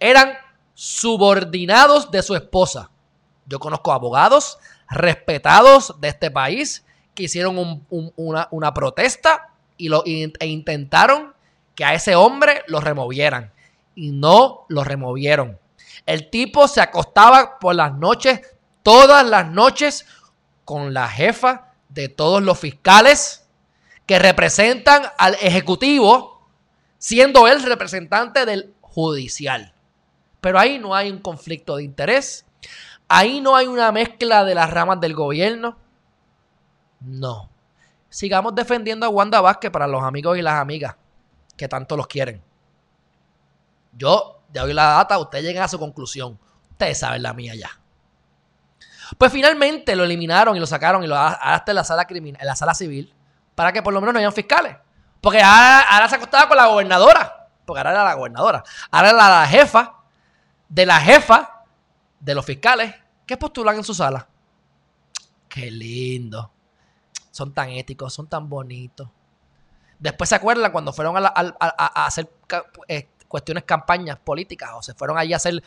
eran subordinados de su esposa. Yo conozco abogados respetados de este país que hicieron una, protesta y lo, e intentaron que a ese hombre lo removieran y no lo removieron. El tipo se acostaba por las noches, todas las noches, con la jefa de todos los fiscales que representan al Ejecutivo, siendo él representante del judicial. Pero ahí no hay un conflicto de interés. Ahí no hay una mezcla de las ramas del gobierno. No. Sigamos defendiendo a Wanda Vázquez para los amigos y las amigas que tanto los quieren. Yo ya oí la data, ustedes llegan a su conclusión. Ustedes saben la mía ya. Pues finalmente lo eliminaron y lo sacaron y lo hasta en la sala criminal, en la sala civil, para que por lo menos no hayan fiscales. Porque ahora, se acostaba con la gobernadora. Porque ahora era la gobernadora. Ahora era la jefa de la jefa de los fiscales que postulan en su sala. Qué lindo. Son tan éticos, son tan bonitos. Después se acuerdan cuando fueron a, hacer eh, cuestiones campañas políticas o se fueron allí a hacer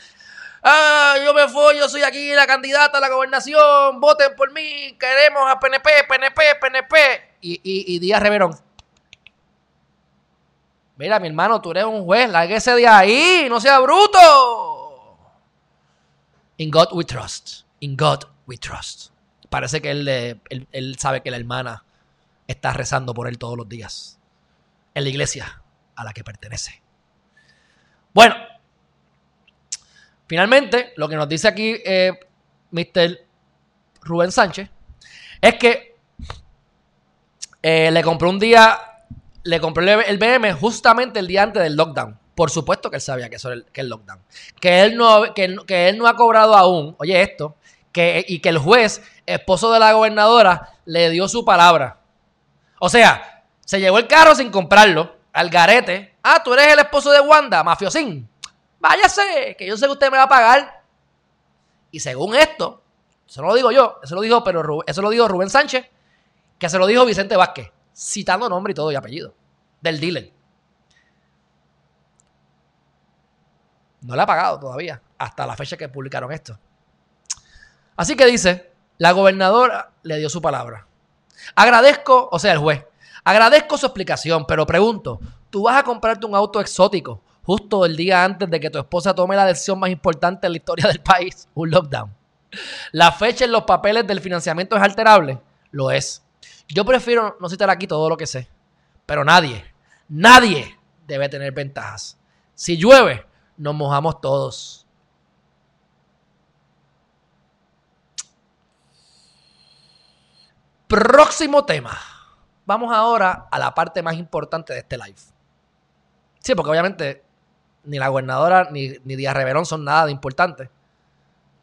Ah, yo me fui, yo soy aquí la candidata a la gobernación, voten por mí, queremos a PNP, PNP, PNP. Y, y, y Díaz Reverón. Mira, mi hermano, tú eres un juez, lárguese de ahí, no sea bruto. In God we trust. In God we trust. Parece que él, él, sabe que la hermana está rezando por él todos los días. En la iglesia a la que pertenece. Bueno, finalmente, lo que nos dice aquí eh, Mr. Rubén Sánchez es que eh, le compró un día, le compró el BM justamente el día antes del lockdown. Por supuesto que él sabía que eso era el, lockdown. Que él, no, que, él no ha cobrado aún, oye esto, que, y que el juez, esposo de la gobernadora, le dio su palabra. O sea, se llevó el carro sin comprarlo, al garete. Ah, tú eres el esposo de Wanda, mafiosín. Váyase, que yo sé que usted me va a pagar. Y según esto, eso no lo digo yo, eso lo dijo, pero eso lo dijo Rubén Sánchez, que se lo dijo Vicente Vázquez, citando nombre y todo y apellido del dealer. No le ha pagado todavía, hasta la fecha que publicaron esto. Así que dice, la gobernadora le dio su palabra. Agradezco, o sea, el juez, agradezco su explicación, pero pregunto, ¿tú vas a comprarte un auto exótico justo el día antes de que tu esposa tome la decisión más importante en la historia del país, un lockdown? ¿La fecha en los papeles del financiamiento es alterable? Lo es. Yo prefiero no citar aquí todo lo que sé, pero nadie, nadie debe tener ventajas. Si llueve, nos mojamos todos. Próximo tema. Vamos ahora a la parte más importante de este live. Sí, porque obviamente ni la gobernadora ni, ni Díaz Reverón son nada de importante.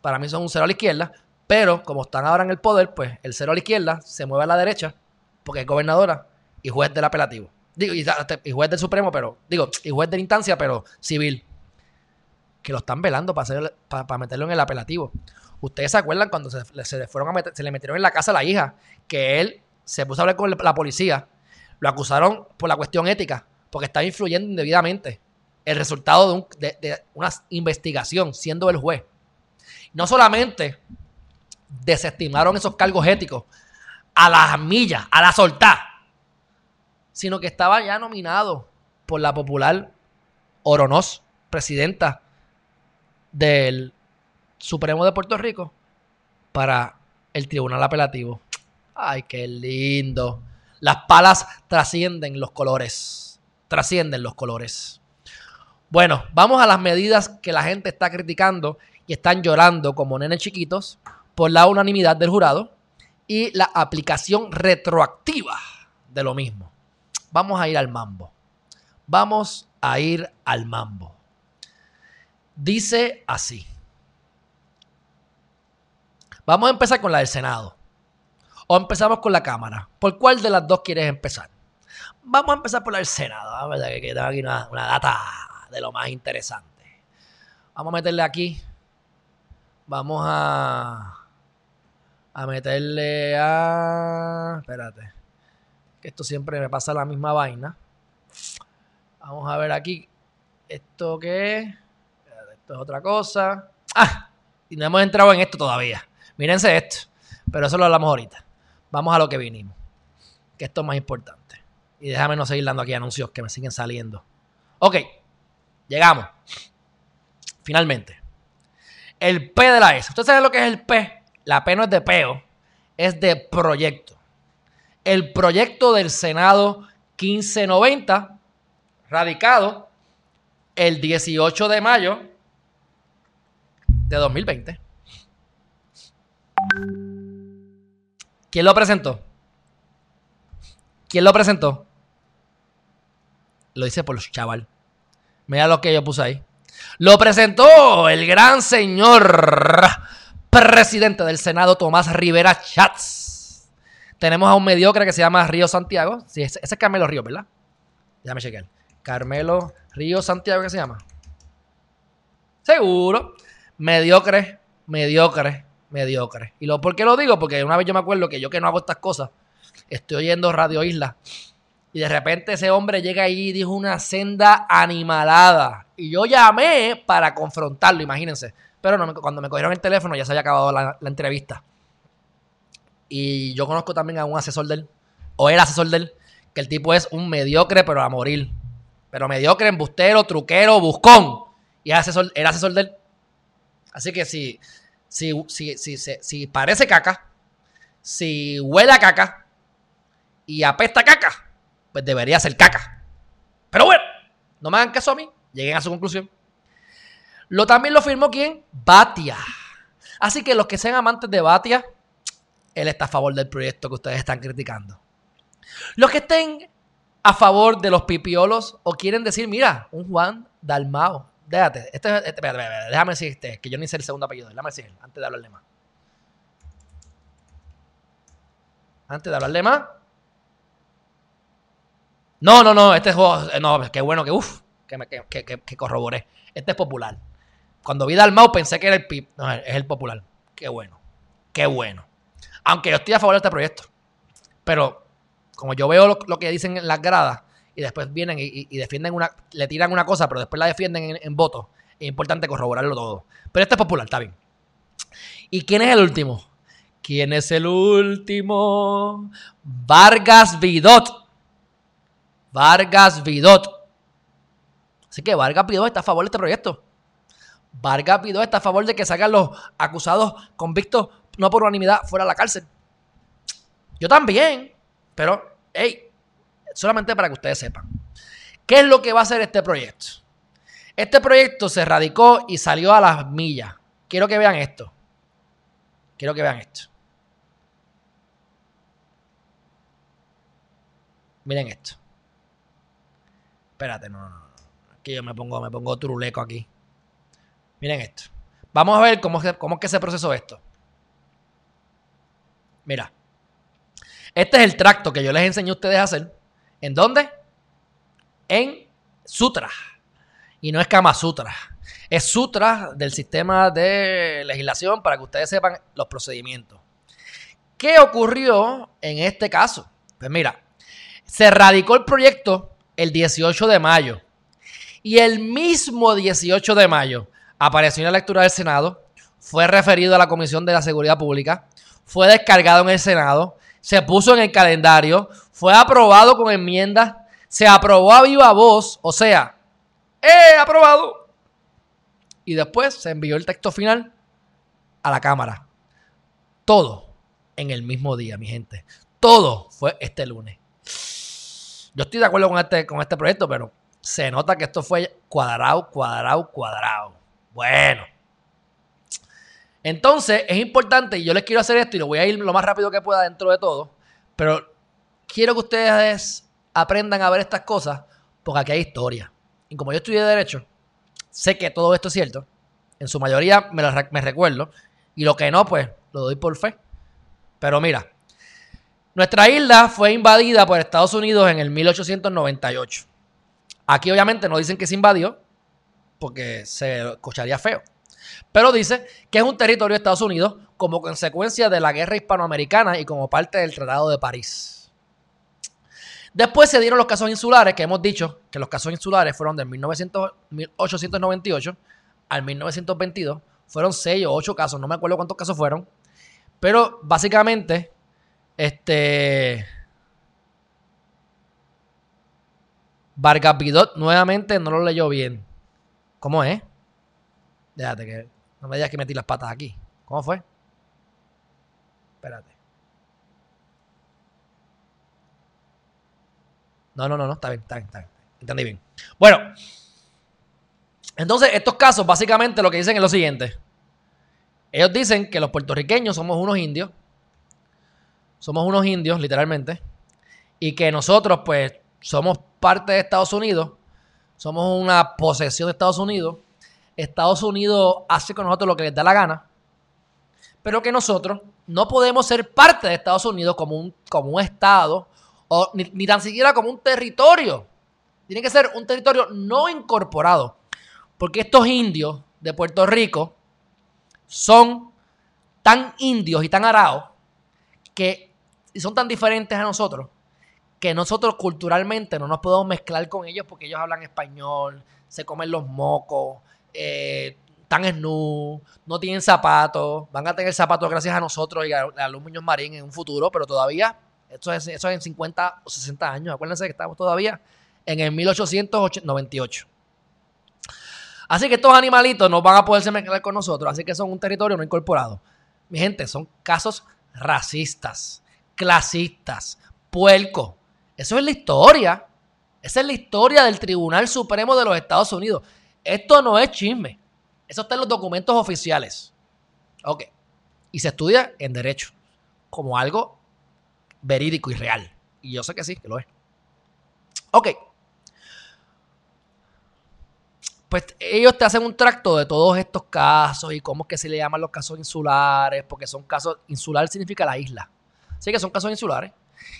Para mí son un cero a la izquierda. Pero como están ahora en el poder, pues el cero a la izquierda se mueve a la derecha porque es gobernadora y juez del apelativo. Digo, y, juez del Supremo, pero, digo, y juez de la instancia, pero civil. Que lo están velando para, para, meterlo en el apelativo. Ustedes se acuerdan cuando se, se, fueron a meter, se le metieron en la casa a la hija, que él se puso a hablar con la policía, lo acusaron por la cuestión ética, porque estaba influyendo indebidamente el resultado de, una investigación, siendo el juez. No solamente desestimaron esos cargos éticos a las millas, a la soltar, sino que estaba ya nominado por la popular Oronoz, presidenta del Supremo de Puerto Rico, para el Tribunal Apelativo. Ay, qué lindo. Las palas trascienden los colores. Trascienden los colores. Bueno, vamos a las medidas que la gente está criticando y están llorando como nenes chiquitos por la unanimidad del jurado y la aplicación retroactiva de lo mismo. Vamos a ir al mambo. Vamos a ir al mambo. Dice así. Vamos a empezar con la del Senado. ¿O empezamos con la Cámara? ¿Por cuál de las dos quieres empezar? Vamos a empezar por la del Senado. A ver, que tengo aquí una, data de lo más interesante. Vamos a meterle aquí. Vamos a, a meterle a... Espérate. Que esto siempre me pasa la misma vaina. Vamos a ver aquí. ¿Esto qué es? Esto es otra cosa. ¡Ah! Y no hemos entrado en esto todavía. Mírense esto. Pero eso lo hablamos ahorita. Vamos a lo que vinimos. Que esto es más importante. Y déjame no seguir dando aquí anuncios que me siguen saliendo. Ok, llegamos. Finalmente. El P de la S. ¿Usted sabe lo que es el P? La P no es de peo, es de proyecto. El proyecto del Senado 1590, radicado el 18 de mayo de 2020. ¿Quién lo presentó? ¿Quién lo presentó? Lo hice por los chaval. Mira lo que yo puse ahí. Lo presentó el gran señor presidente del Senado, Tomás Rivera Chats. Tenemos a un mediocre que se llama Río Santiago. Sí, ese, es Carmelo Río, ¿verdad? Déjame chequear. Carmelo Río Santiago, ¿qué se llama? Seguro. Mediocre, mediocre, mediocre. ¿Y lo, por qué lo digo? Porque una vez yo me acuerdo que yo que no hago estas cosas, estoy oyendo Radio Isla Y de repente ese hombre llega ahí y dijo una senda animalada. Y yo llamé para confrontarlo, imagínense. Pero no, cuando me cogieron el teléfono ya se había acabado la, entrevista. Y yo conozco también a un asesor de él, o era asesor de él, que el tipo es un mediocre, pero a morir. Pero mediocre, embustero, truquero, buscón. Y asesor, era asesor de él. Así que si, si, si, si, si, parece caca, si huele a caca y apesta caca, pues debería ser caca. Pero bueno, no me hagan caso a mí, lleguen a su conclusión. Lo también lo firmó quién? Batia. Así que los que sean amantes de Batia, él está a favor del proyecto que ustedes están criticando. Los que estén a favor de los pipiolos o quieren decir, mira, un Juan Dalmao. Déjate, este, este, déjame decir este, que yo ni sé el segundo apellido. Déjame decir, antes de hablarle más. Antes de hablarle más. No, no, no, este juego, eh, no, qué bueno que, uff, que, que, que, que, corroboré. Este es popular. Cuando vi Dalmau pensé que era el PIP. No, es el popular. Qué bueno. Qué bueno. Aunque yo estoy a favor de este proyecto. Pero como yo veo lo, que dicen en las gradas y después vienen y, defienden una, le tiran una cosa, pero después la defienden en, voto, es importante corroborarlo todo. Pero este es popular, está bien. ¿Y quién es el último? ¿Quién es el último? Vargas Vidot. Vargas Vidot. Así que Vargas Vidot está a favor de este proyecto. Vargas Vidot está a favor de que salgan los acusados convictos no por unanimidad fuera de la cárcel. Yo también. Pero, hey, solamente para que ustedes sepan. ¿Qué es lo que va a hacer este proyecto? Este proyecto se radicó y salió a las millas. Quiero que vean esto. Quiero que vean esto. Miren esto. Espérate, no, no, no. Aquí yo me pongo, me pongo truleco aquí. Miren esto. Vamos a ver cómo, cómo es que se procesó esto. Mira. Este es el tracto que yo les enseñé a ustedes a hacer. ¿En dónde? En Sutra. Y no es Kama Sutra. Es Sutra del sistema de legislación para que ustedes sepan los procedimientos. ¿Qué ocurrió en este caso? Pues mira, se radicó el proyecto el 18 de mayo. Y el mismo 18 de mayo apareció en la lectura del Senado, fue referido a la Comisión de la Seguridad Pública, fue descargado en el Senado, se puso en el calendario, fue aprobado con enmiendas, se aprobó a viva voz, o sea, ¡eh! Aprobado. Y después se envió el texto final a la Cámara. Todo en el mismo día, mi gente. Todo fue este lunes. Yo estoy de acuerdo con este, con este proyecto, pero se nota que esto fue cuadrado, cuadrado, cuadrado. Bueno. Entonces, es importante, y yo les quiero hacer esto y lo voy a ir lo más rápido que pueda dentro de todo, pero quiero que ustedes aprendan a ver estas cosas, porque aquí hay historia. Y como yo estudié Derecho, sé que todo esto es cierto. En su mayoría me, lo, me recuerdo. Y lo que no, pues lo doy por fe. Pero mira, nuestra isla fue invadida por Estados Unidos en el 1898. Aquí obviamente no dicen que se invadió, porque se escucharía feo. Pero dice que es un territorio de Estados Unidos como consecuencia de la guerra hispanoamericana y como parte del Tratado de París. Después se dieron los casos insulares, que hemos dicho que los casos insulares fueron de 1898 al 1922. Fueron 6 o 8 casos, no me acuerdo cuántos casos fueron. Pero básicamente, este. Vargas Vidot nuevamente no lo leyó bien. ¿Cómo es? Déjate que. No me digas que metí las patas aquí. ¿Cómo fue? Espérate. No, no, no, no. Está bien, está bien, está bien. Entendí bien. Bueno. Entonces, estos casos básicamente lo que dicen es lo siguiente. Ellos dicen que los puertorriqueños somos unos indios. Somos unos indios, literalmente. Y que nosotros, pues, somos parte de Estados Unidos. Somos una posesión de Estados Unidos Estados Unidos hace con nosotros lo que les da la gana, pero que nosotros no podemos ser parte de Estados Unidos como un, como un Estado o ni, tan siquiera como un territorio. Tiene que ser un territorio no incorporado, porque estos indios de Puerto Rico son tan indios y tan araos que y son tan diferentes a nosotros que nosotros culturalmente no nos podemos mezclar con ellos porque ellos hablan español, se comen los mocos, eh, están snus, no tienen zapatos, van a tener zapatos gracias a nosotros y a, a los Muñoz Marín en un futuro, pero todavía, esto es, eso es en 50 o 60 años, acuérdense que estamos todavía en el 1898. Así que estos animalitos no van a poderse mezclar con nosotros, así que son un territorio no incorporado. Mi gente, son casos racistas, clasistas, puercos. Eso es la historia. Esa es la historia del Tribunal Supremo de los Estados Unidos. Esto no es chisme. Eso está en los documentos oficiales. Ok. Y se estudia en derecho como algo verídico y real. Y yo sé que sí, que lo es. Ok. Pues ellos te hacen un tracto de todos estos casos y cómo es que se le llaman los casos insulares, porque son casos, insular significa la isla. Así que son casos insulares.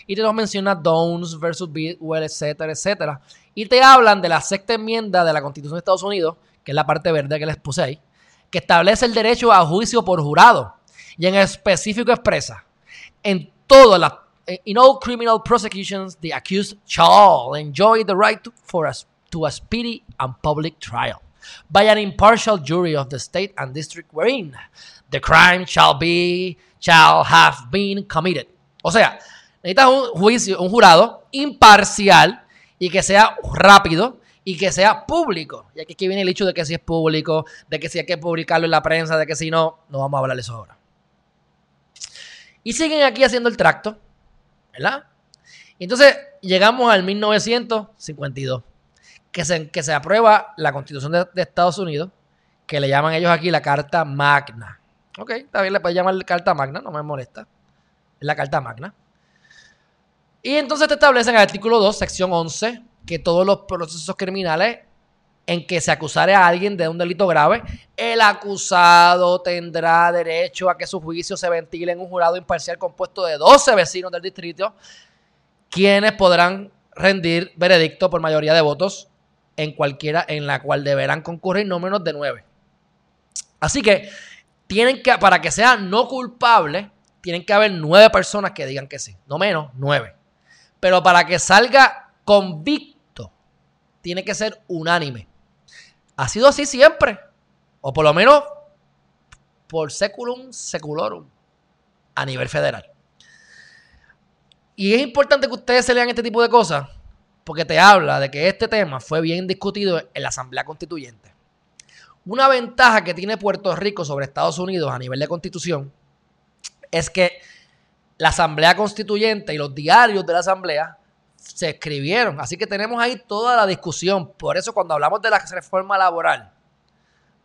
Y te los menciona Downs versus Bidwell, etcétera, etcétera. Y te hablan de la sexta enmienda de la Constitución de Estados Unidos, que es la parte verde que les puse ahí, que establece el derecho a juicio por jurado. Y en específico expresa, en todas las, in all criminal prosecutions, the accused shall enjoy the right to, for a to a speedy and public trial by an impartial jury of the state and district wherein the crime shall be shall have been committed. O sea, necesitas un juicio, un jurado imparcial y que sea rápido y que sea público. Y aquí viene el hecho de que si es público, de que si hay que publicarlo en la prensa, de que si no, no vamos a hablar de eso ahora. Y siguen aquí haciendo el tracto, ¿verdad? Y entonces llegamos al 1952 que se, que se aprueba la Constitución de, Estados Unidos, que le llaman ellos aquí la Carta Magna. Ok, bien, le pueden llamar Carta Magna, no me molesta. Es la Carta Magna. Y entonces te establecen en el artículo 2, sección 11, que todos los procesos criminales en que se acusare a alguien de un delito grave, el acusado tendrá derecho a que su juicio se ventile en un jurado imparcial compuesto de 12 vecinos del distrito, quienes podrán rendir veredicto por mayoría de votos en cualquiera en la cual deberán concurrir no menos de nueve. Así que tienen que, para que sea no culpable, tienen que haber nueve personas que digan que sí, no menos, nueve. Pero para que salga convicto, tiene que ser unánime. Ha sido así siempre, o por lo menos por seculum seculorum a nivel federal. Y es importante que ustedes se lean este tipo de cosas porque te habla de que este tema fue bien discutido en la Asamblea Constituyente. Una ventaja que tiene Puerto Rico sobre Estados Unidos a nivel de constitución es que la Asamblea Constituyente y los diarios de la Asamblea se escribieron. Así que tenemos ahí toda la discusión. Por eso cuando hablamos de la reforma laboral,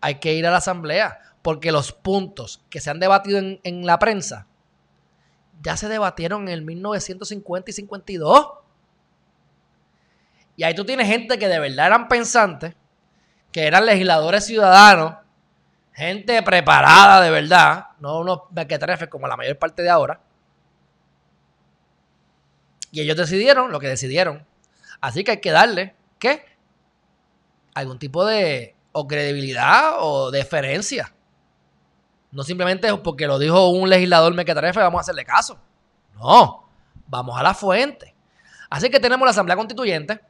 hay que ir a la Asamblea, porque los puntos que se han debatido en, en la prensa ya se debatieron en el 1950 y 52. Y ahí tú tienes gente que de verdad eran pensantes, que eran legisladores ciudadanos, gente preparada de verdad, no unos bequetrefes como la mayor parte de ahora. Y ellos decidieron lo que decidieron. Así que hay que darle, ¿qué? Algún tipo de credibilidad o deferencia. No simplemente porque lo dijo un legislador mequetrefe, vamos a hacerle caso. No, vamos a la fuente. Así que tenemos la Asamblea Constituyente,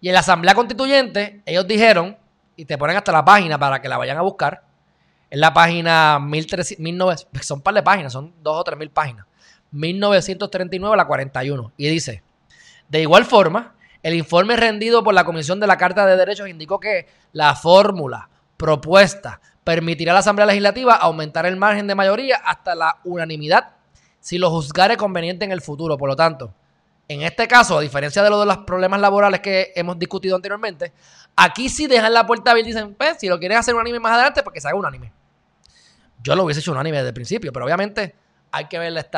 y en la Asamblea Constituyente, ellos dijeron, y te ponen hasta la página para que la vayan a buscar, en la página 1300, son un par de páginas, son dos o tres mil páginas, 1939 a la 41, y dice, de igual forma, el informe rendido por la Comisión de la Carta de Derechos indicó que la fórmula propuesta permitirá a la Asamblea Legislativa aumentar el margen de mayoría hasta la unanimidad si lo juzgare conveniente en el futuro. Por lo tanto, en este caso, a diferencia de lo de los problemas laborales que hemos discutido anteriormente, aquí sí dejan la puerta abierta y dicen, pues, si lo quieres hacer un anime más adelante, porque se haga un anime. Yo lo hubiese hecho un anime desde el principio, pero obviamente hay que ver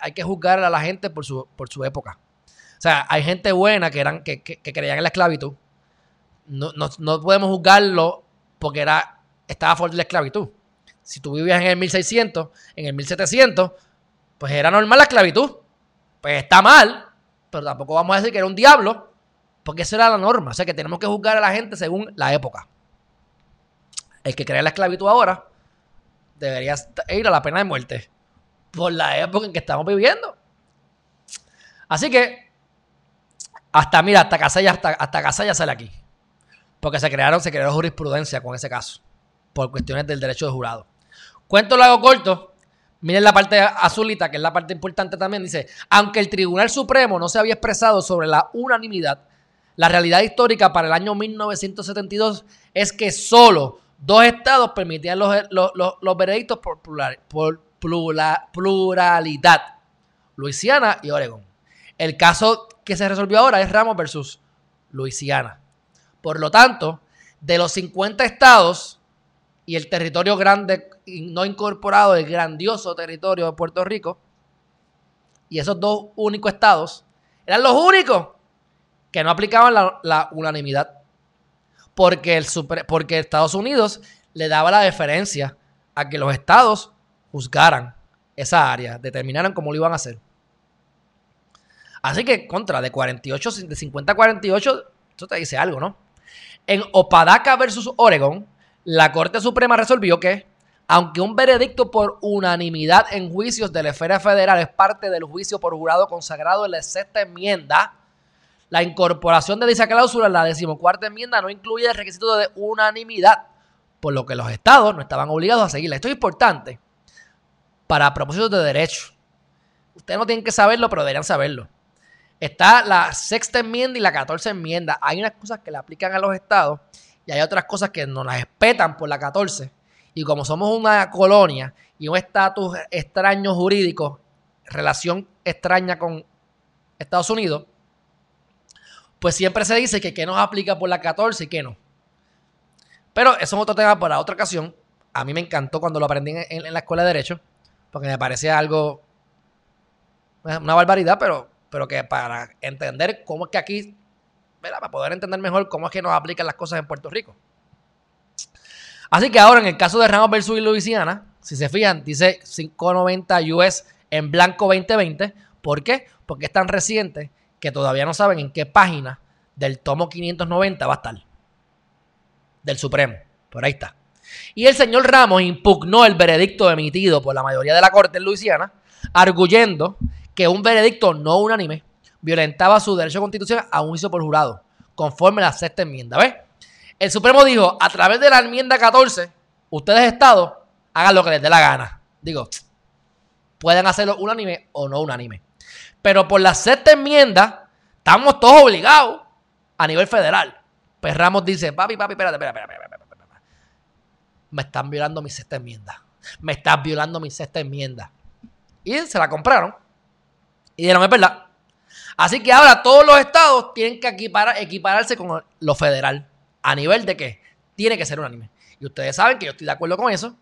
hay que juzgar a la gente por su, por su época. O sea, hay gente buena que eran, que, que, creían en la esclavitud. No, no, no, podemos juzgarlo porque era, estaba fuerte la esclavitud. Si tú vivías en el 1600, en el 1700, pues era normal la esclavitud pues está mal, pero tampoco vamos a decir que era un diablo, porque eso era la norma. O sea que tenemos que juzgar a la gente según la época. El que crea la esclavitud ahora debería ir a la pena de muerte por la época en que estamos viviendo. Así que Hasta, mira, hasta Casella, hasta, hasta Casella sale aquí. Porque se crearon, se creó jurisprudencia con ese caso. Por cuestiones del derecho de jurado. Cuento lo hago corto. Miren la parte azulita, que es la parte importante también. Dice, aunque el Tribunal Supremo no se había expresado sobre la unanimidad, la realidad histórica para el año 1972 es que solo dos estados permitían los, los, veredictos por, por pluralidad. Luisiana y Oregon. El caso que se resolvió ahora es Ramos versus Luisiana. Por lo tanto, de los 50 estados y el territorio grande no incorporado, el grandioso territorio de Puerto Rico, y esos dos únicos estados, eran los únicos que no aplicaban la, unanimidad. Porque, el porque Estados Unidos le daba la deferencia a que los estados juzgaran esa área, determinaran cómo lo iban a hacer. Así que, contra, de 48, de 50 a 48, eso te dice algo, ¿no? En Opadaca versus Oregon, la Corte Suprema resolvió que, aunque un veredicto por unanimidad en juicios de la esfera federal es parte del juicio por jurado consagrado en la sexta enmienda, la incorporación de dicha cláusula en la decimocuarta enmienda no incluye el requisito de unanimidad, por lo que los estados no estaban obligados a seguirla. Esto es importante para propósitos de derecho. Ustedes no tienen que saberlo, pero deberían saberlo. Está la sexta enmienda y la catorce enmienda. Hay unas cosas que le aplican a los estados y hay otras cosas que nos las respetan por la catorce. Y como somos una colonia y un estatus extraño jurídico, relación extraña con Estados Unidos, pues siempre se dice que qué nos aplica por la 14 y qué no. Pero eso es otro tema para otra ocasión. A mí me encantó cuando lo aprendí en, en la escuela de Derecho, porque me parecía algo, una barbaridad, pero pero que para entender cómo es que aquí, para poder entender mejor cómo es que nos aplican las cosas en Puerto Rico. Así que ahora en el caso de Ramos versus Louisiana, si se fijan, dice 590 US en blanco 2020. ¿Por qué? Porque es tan reciente que todavía no saben en qué página del tomo 590 va a estar. Del Supremo. Por ahí está. Y el señor Ramos impugnó el veredicto emitido por la mayoría de la Corte en Luisiana, arguyendo que un veredicto no unánime violentaba su derecho constitucional a un juicio por jurado, conforme a la sexta enmienda. ¿Ves? El Supremo dijo, a través de la enmienda 14, ustedes Estado, hagan lo que les dé la gana. Digo, pueden hacerlo unánime o no unánime. Pero por la sexta enmienda, estamos todos obligados a nivel federal. Pues Ramos dice, papi, papi, espérate, espérate, espérate, espérate. Me están violando mi sexta enmienda. Me estás violando mi sexta enmienda. Y se la compraron. Y dijeron, es verdad. Así que ahora todos los estados tienen que equipararse con lo federal. ¿A nivel de qué? Tiene que ser unánime. Y ustedes saben que yo estoy de acuerdo con eso.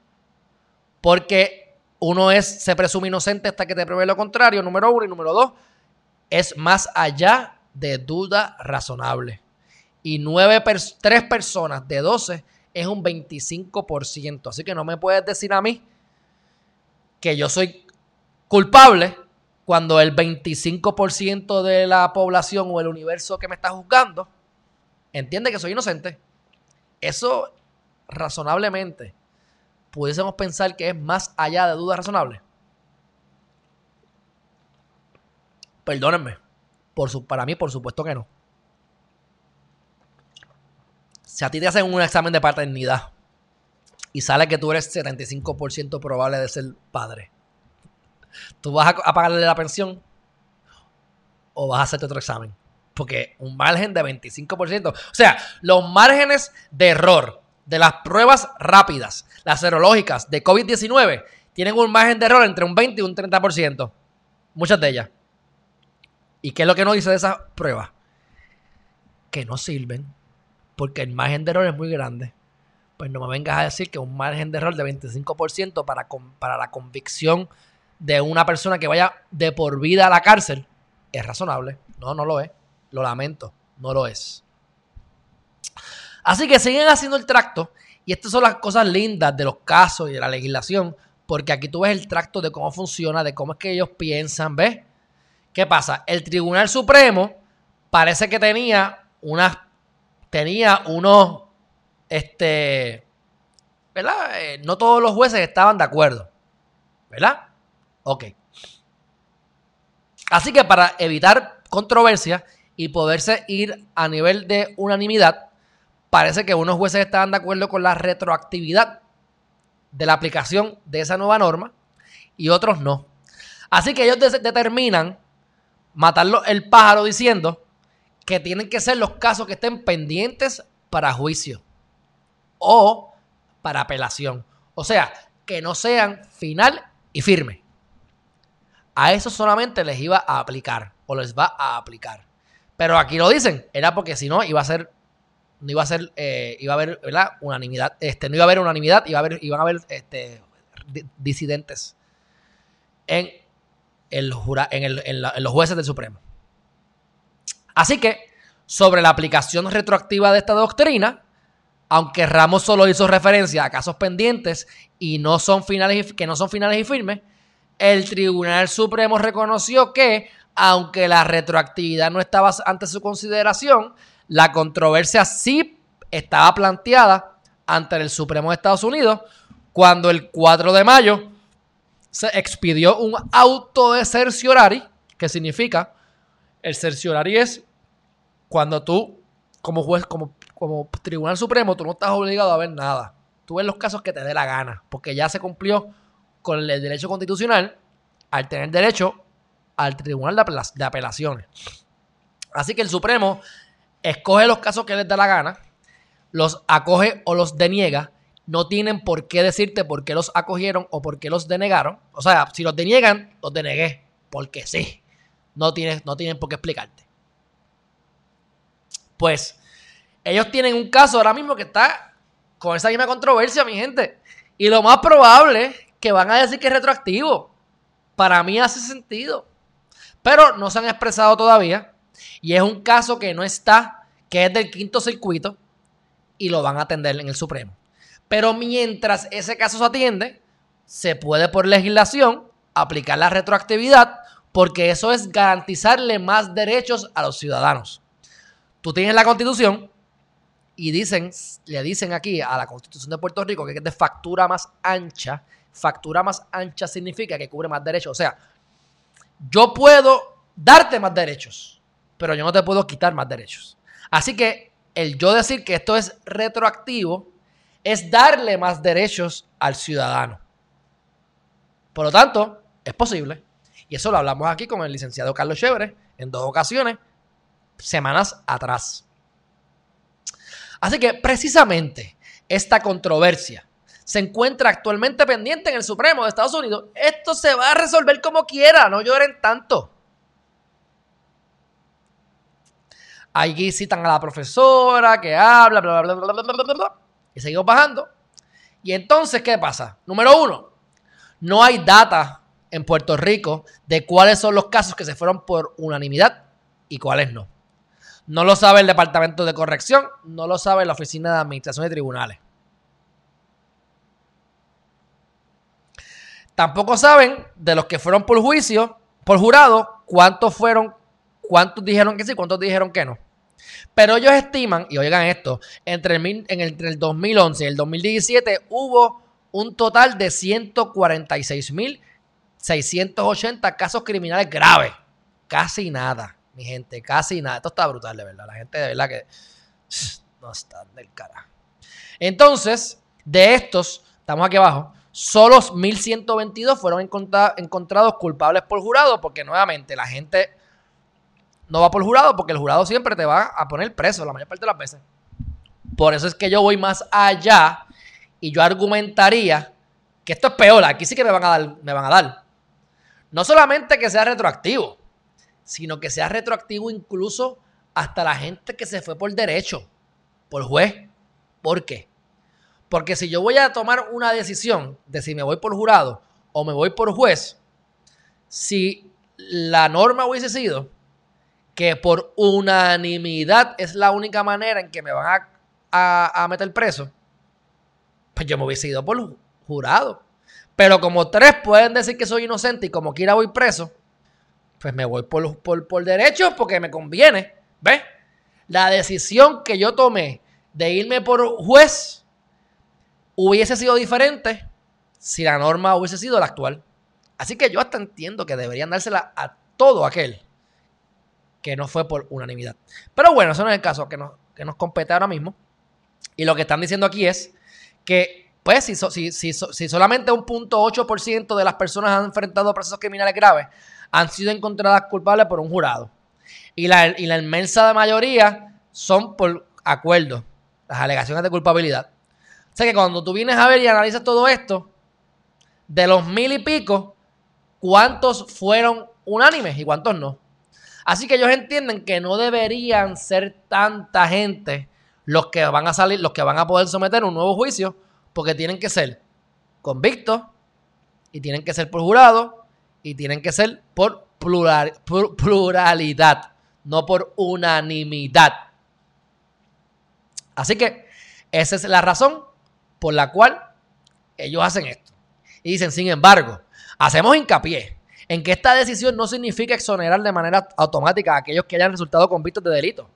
Porque uno es, se presume inocente hasta que te pruebe lo contrario, número uno. Y número dos, es más allá de duda razonable. Y nueve tres personas de 12 es un 25%. Así que no me puedes decir a mí que yo soy culpable cuando el 25% de la población o el universo que me está juzgando entiende que soy inocente. Eso razonablemente pudiésemos pensar que es más allá de dudas razonables. Perdónenme. Por su, para mí, por supuesto que no. Si a ti te hacen un examen de paternidad y sale que tú eres 75% probable de ser padre, ¿Tú vas a, pagarle la pensión o vas a hacerte otro examen? Porque un margen de 25%. O sea, los márgenes de error de las pruebas rápidas, las serológicas de COVID-19, tienen un margen de error entre un 20 y un 30%. Muchas de ellas. ¿Y qué es lo que nos dice de esas pruebas? Que no sirven porque el margen de error es muy grande. Pues no me vengas a decir que un margen de error de 25% para, para la convicción de una persona que vaya de por vida a la cárcel es razonable. No, no lo es. Lo lamento, no lo es. Así que siguen haciendo el tracto y estas son las cosas lindas de los casos y de la legislación, porque aquí tú ves el tracto de cómo funciona, de cómo es que ellos piensan, ¿ves? ¿Qué pasa? El Tribunal Supremo parece que tenía unas tenía unos este ¿verdad? Eh, no todos los jueces estaban de acuerdo. ¿Verdad? Ok. Así que para evitar controversia y poderse ir a nivel de unanimidad, parece que unos jueces estaban de acuerdo con la retroactividad de la aplicación de esa nueva norma y otros no. Así que ellos determinan matarlo el pájaro diciendo que tienen que ser los casos que estén pendientes para juicio o para apelación. O sea, que no sean final y firme. A eso solamente les iba a aplicar o les va a aplicar. Pero aquí lo dicen, era porque si no iba a ser no iba a ser eh, iba a haber unanimidad, este no iba a haber unanimidad, iba a haber iban a haber este disidentes en el el, en los jueces del Supremo. Así que sobre la aplicación retroactiva de esta doctrina, aunque Ramos solo hizo referencia a casos pendientes y no son finales que no son finales y firmes, el Tribunal Supremo reconoció que, aunque la retroactividad no estaba ante su consideración, la controversia sí estaba planteada ante el Supremo de Estados Unidos cuando el 4 de mayo se expidió un auto de cerciorari, que significa, el cerciorari es cuando tú, como juez, como como Tribunal Supremo, tú no estás obligado a ver nada. Tú ves los casos que te dé la gana, porque ya se cumplió con el derecho constitucional al tener derecho al Tribunal de Apelaciones. Así que el Supremo escoge los casos que les da la gana, los acoge o los deniega. No tienen por qué decirte por qué los acogieron o por qué los denegaron. O sea, si los deniegan, los denegué. Porque sí. No, tienes, no tienen por qué explicarte. Pues ellos tienen un caso ahora mismo que está con esa misma controversia, mi gente. Y lo más probable es que van a decir que es retroactivo. Para mí hace sentido. Pero no se han expresado todavía. Y es un caso que no está, que es del quinto circuito. Y lo van a atender en el Supremo. Pero mientras ese caso se atiende, se puede por legislación aplicar la retroactividad porque eso es garantizarle más derechos a los ciudadanos. Tú tienes la constitución y dicen, le dicen aquí a la Constitución de Puerto Rico que es de factura más ancha. Factura más ancha significa que cubre más derechos. O sea, yo puedo darte más derechos, pero yo no te puedo quitar más derechos. Así que el yo decir que esto es retroactivo es darle más derechos al ciudadano. Por lo tanto, es posible. Y eso lo hablamos aquí con el licenciado Carlos Chévere en dos ocasiones, semanas atrás. Así que precisamente esta controversia se encuentra actualmente pendiente en el Supremo de Estados Unidos. Esto se va a resolver como quiera, no lloren tanto. Allí citan a la profesora que habla, bla, bla, bla, bla, bla, bla, bla, y seguimos bajando. Y entonces, ¿qué pasa? Número uno, no hay data en Puerto Rico de cuáles son los casos que se fueron por unanimidad y cuáles no. No lo sabe el Departamento de Corrección, no lo sabe la Oficina de Administración de Tribunales. Tampoco saben de los que fueron por juicio, por jurado, cuántos fueron, cuántos dijeron que sí, cuántos dijeron que no. Pero ellos estiman, y oigan esto, entre el, entre el 2011 y el 2017 hubo un total de 146.680 casos criminales graves. Casi nada mi gente, casi nada. Esto está brutal, de verdad. La gente de verdad que no está del cara. Entonces, de estos, estamos aquí abajo, solo 1122 fueron encontrados culpables por jurado, porque nuevamente la gente no va por jurado, porque el jurado siempre te va a poner preso la mayor parte de las veces. Por eso es que yo voy más allá y yo argumentaría que esto es peor. Aquí sí que me van a dar. Me van a dar. No solamente que sea retroactivo, sino que sea retroactivo incluso hasta la gente que se fue por derecho, por juez. ¿Por qué? Porque si yo voy a tomar una decisión de si me voy por jurado o me voy por juez, si la norma hubiese sido que por unanimidad es la única manera en que me van a, a meter preso, pues yo me hubiese ido por jurado. Pero como tres pueden decir que soy inocente y como quiera voy preso, pues me voy por, por, derecho porque me conviene. ¿Ves? La decisión que yo tomé de irme por juez hubiese sido diferente si la norma hubiese sido la actual. Así que yo hasta entiendo que deberían dársela a todo aquel que no fue por unanimidad. Pero bueno, eso no es el caso que nos, que nos compete ahora mismo. Y lo que están diciendo aquí es que, pues, si, si, si, si solamente un punto 8% de las personas han enfrentado procesos criminales graves, han sido encontradas culpables por un jurado. Y la, y la inmensa mayoría son por acuerdo, las alegaciones de culpabilidad. O sea que cuando tú vienes a ver y analizas todo esto, de los mil y pico, ¿cuántos fueron unánimes y cuántos no? Así que ellos entienden que no deberían ser tanta gente los que van a salir, los que van a poder someter un nuevo juicio, porque tienen que ser convictos y tienen que ser por jurado y tienen que ser por pluralidad, no por unanimidad. Así que esa es la razón por la cual ellos hacen esto. Y dicen, sin embargo, hacemos hincapié en que esta decisión no significa exonerar de manera automática a aquellos que hayan resultado convictos de delito.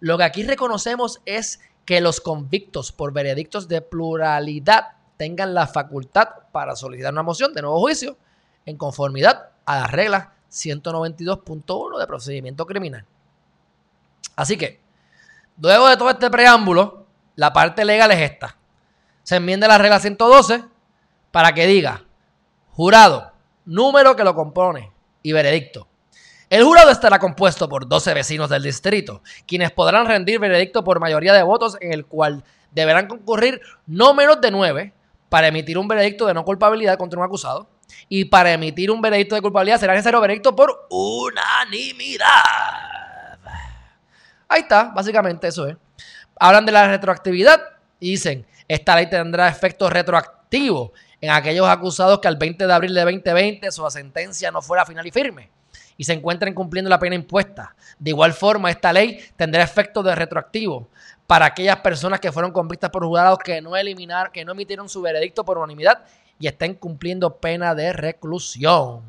Lo que aquí reconocemos es que los convictos por veredictos de pluralidad tengan la facultad para solicitar una moción de nuevo juicio en conformidad a las reglas 192.1 de procedimiento criminal. Así que, luego de todo este preámbulo, la parte legal es esta. Se enmienda la regla 112 para que diga, jurado, número que lo compone y veredicto. El jurado estará compuesto por 12 vecinos del distrito, quienes podrán rendir veredicto por mayoría de votos en el cual deberán concurrir no menos de 9 para emitir un veredicto de no culpabilidad contra un acusado y para emitir un veredicto de culpabilidad será necesario veredicto por unanimidad. Ahí está, básicamente eso es. Hablan de la retroactividad y dicen, esta ley tendrá efecto retroactivo en aquellos acusados que al 20 de abril de 2020 su sentencia no fuera final y firme y se encuentren cumpliendo la pena impuesta. De igual forma, esta ley tendrá efecto de retroactivo para aquellas personas que fueron convictas por jurados que no eliminar, que no emitieron su veredicto por unanimidad y estén cumpliendo pena de reclusión.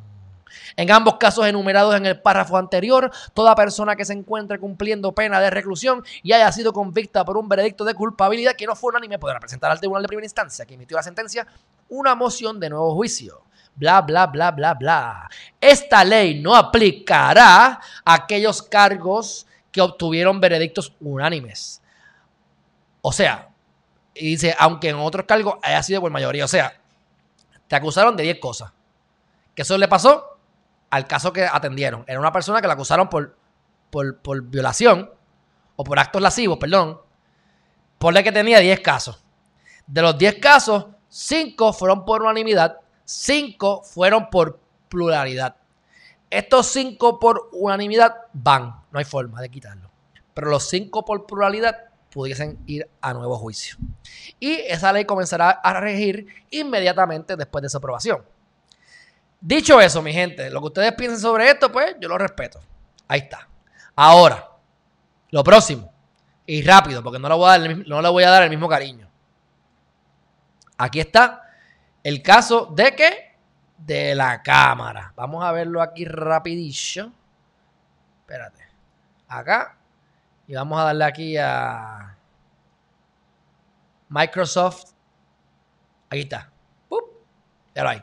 En ambos casos enumerados en el párrafo anterior, toda persona que se encuentre cumpliendo pena de reclusión y haya sido convicta por un veredicto de culpabilidad que no fue unánime podrá presentar al tribunal de primera instancia que emitió la sentencia una moción de nuevo juicio. Bla, bla, bla, bla, bla. Esta ley no aplicará aquellos cargos que obtuvieron veredictos unánimes. O sea, y dice, aunque en otros cargos haya sido por mayoría. O sea, te acusaron de 10 cosas. Que eso le pasó al caso que atendieron. Era una persona que la acusaron por, por, violación o por actos lascivos, perdón. Por la que tenía 10 casos. De los 10 casos, 5 fueron por unanimidad, 5 fueron por pluralidad. Estos 5 por unanimidad van, no hay forma de quitarlo. Pero los 5 por pluralidad pudiesen ir a nuevo juicio. Y esa ley comenzará a regir inmediatamente después de su aprobación. Dicho eso, mi gente, lo que ustedes piensen sobre esto, pues yo lo respeto. Ahí está. Ahora, lo próximo, y rápido, porque no le voy a dar no voy a dar el mismo cariño. Aquí está el caso de que de la cámara. Vamos a verlo aquí rapidillo. Espérate. Acá y vamos a darle aquí a Microsoft. Aquí está. Ya lo hay.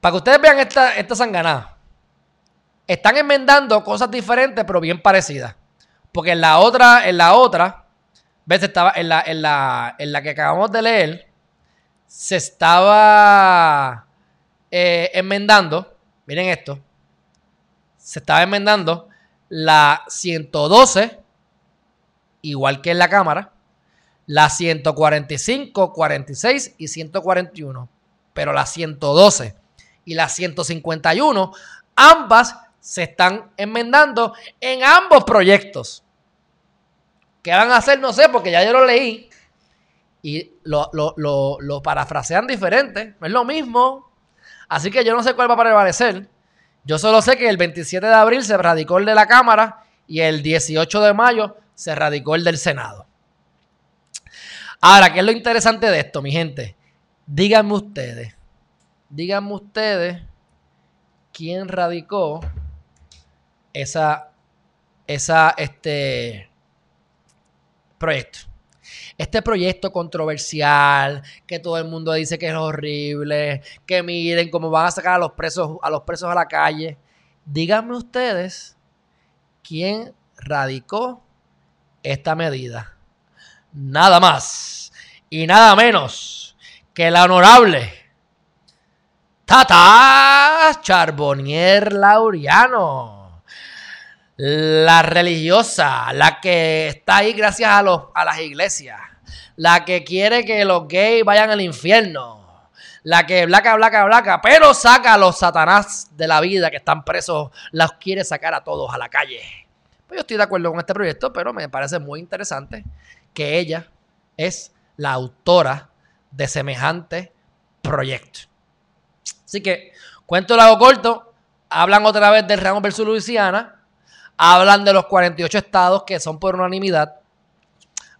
Para que ustedes vean esta, esta sanganada. Están enmendando cosas diferentes, pero bien parecidas. Porque en la otra, en la otra, ves, estaba en la, en la, en la que acabamos de leer, se estaba eh, enmendando. Miren esto. Se estaba enmendando la 112, igual que en la cámara, la 145, 46 y 141. Pero la 112 y la 151, ambas se están enmendando en ambos proyectos. ¿Qué van a hacer? No sé, porque ya yo lo leí y lo, lo parafrasean diferente. No es lo mismo. Así que yo no sé cuál va a prevalecer. Yo solo sé que el 27 de abril se radicó el de la Cámara y el 18 de mayo se radicó el del Senado. Ahora, ¿qué es lo interesante de esto, mi gente? Díganme ustedes, díganme ustedes quién radicó esa, esa, este proyecto. Este proyecto controversial, que todo el mundo dice que es horrible, que miren cómo van a sacar a los presos a, los presos a la calle. Díganme ustedes quién radicó esta medida. Nada más y nada menos que la honorable Tata Charbonnier Laureano. La religiosa, la que está ahí gracias a, los, a las iglesias, la que quiere que los gays vayan al infierno, la que blaca, blaca, blaca, pero saca a los satanás de la vida que están presos, los quiere sacar a todos a la calle. Pues yo estoy de acuerdo con este proyecto, pero me parece muy interesante que ella es la autora de semejante proyecto. Así que, cuento hago corto, hablan otra vez del Ramos versus Luisiana, hablan de los 48 estados que son por unanimidad,